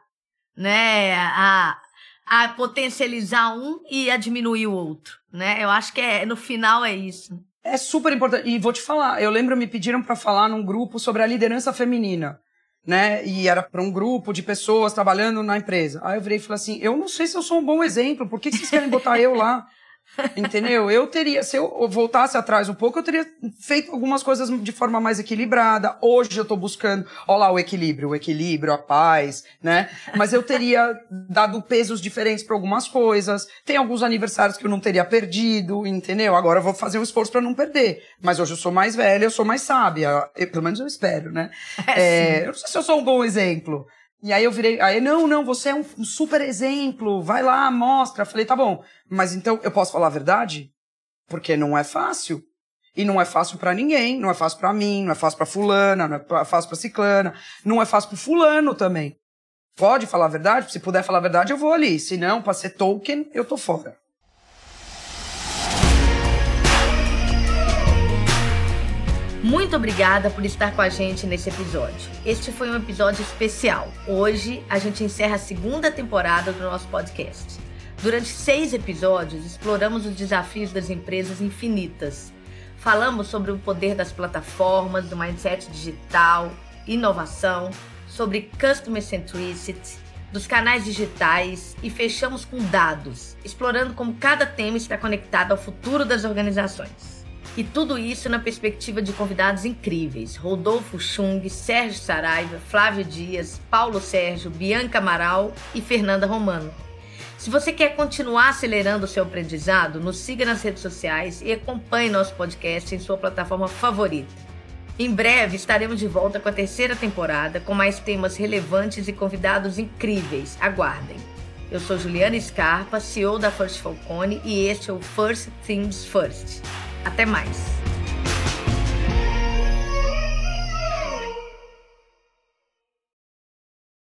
né, a, a potencializar um e a diminuir o outro, né? Eu acho que é, no final é isso. É super importante. E vou te falar, eu lembro me pediram para falar num grupo sobre a liderança feminina, né? E era para um grupo de pessoas trabalhando na empresa. Aí eu virei e falei assim: "Eu não sei se eu sou um bom exemplo, por que vocês querem botar eu lá?" Entendeu? Eu teria, se eu voltasse atrás um pouco, eu teria feito algumas coisas de forma mais equilibrada. Hoje eu tô buscando, olha lá o equilíbrio, o equilíbrio, a paz, né? Mas eu teria dado pesos diferentes para algumas coisas. Tem alguns aniversários que eu não teria perdido, entendeu? Agora eu vou fazer um esforço para não perder. Mas hoje eu sou mais velha, eu sou mais sábia. Eu, pelo menos eu espero, né? É, é, eu não sei se eu sou um bom exemplo. E aí eu virei, aí, não, não, você é um super exemplo, vai lá, mostra. Falei, tá bom, mas então eu posso falar a verdade? Porque não é fácil. E não é fácil para ninguém, não é fácil para mim, não é fácil para fulana, não é fácil para ciclana, não é fácil para fulano também. Pode falar a verdade? Se puder falar a verdade, eu vou ali. Se não, para ser Tolkien, eu tô fora. Muito obrigada por estar com a gente nesse episódio. Este foi um episódio especial. Hoje a gente encerra a segunda temporada do nosso podcast. Durante seis episódios, exploramos os desafios das empresas infinitas. Falamos sobre o poder das plataformas, do mindset digital, inovação, sobre customer centricity, dos canais digitais e fechamos com dados, explorando como cada tema está conectado ao futuro das organizações. E tudo isso na perspectiva de convidados incríveis: Rodolfo Chung, Sérgio Saraiva, Flávio Dias, Paulo Sérgio, Bianca Amaral e Fernanda Romano. Se você quer continuar acelerando o seu aprendizado, nos siga nas redes sociais e acompanhe nosso podcast em sua plataforma favorita. Em breve estaremos de volta com a terceira temporada com mais temas relevantes e convidados incríveis. Aguardem! Eu sou Juliana Scarpa, CEO da First Falcone e este é o First Things First. Até mais!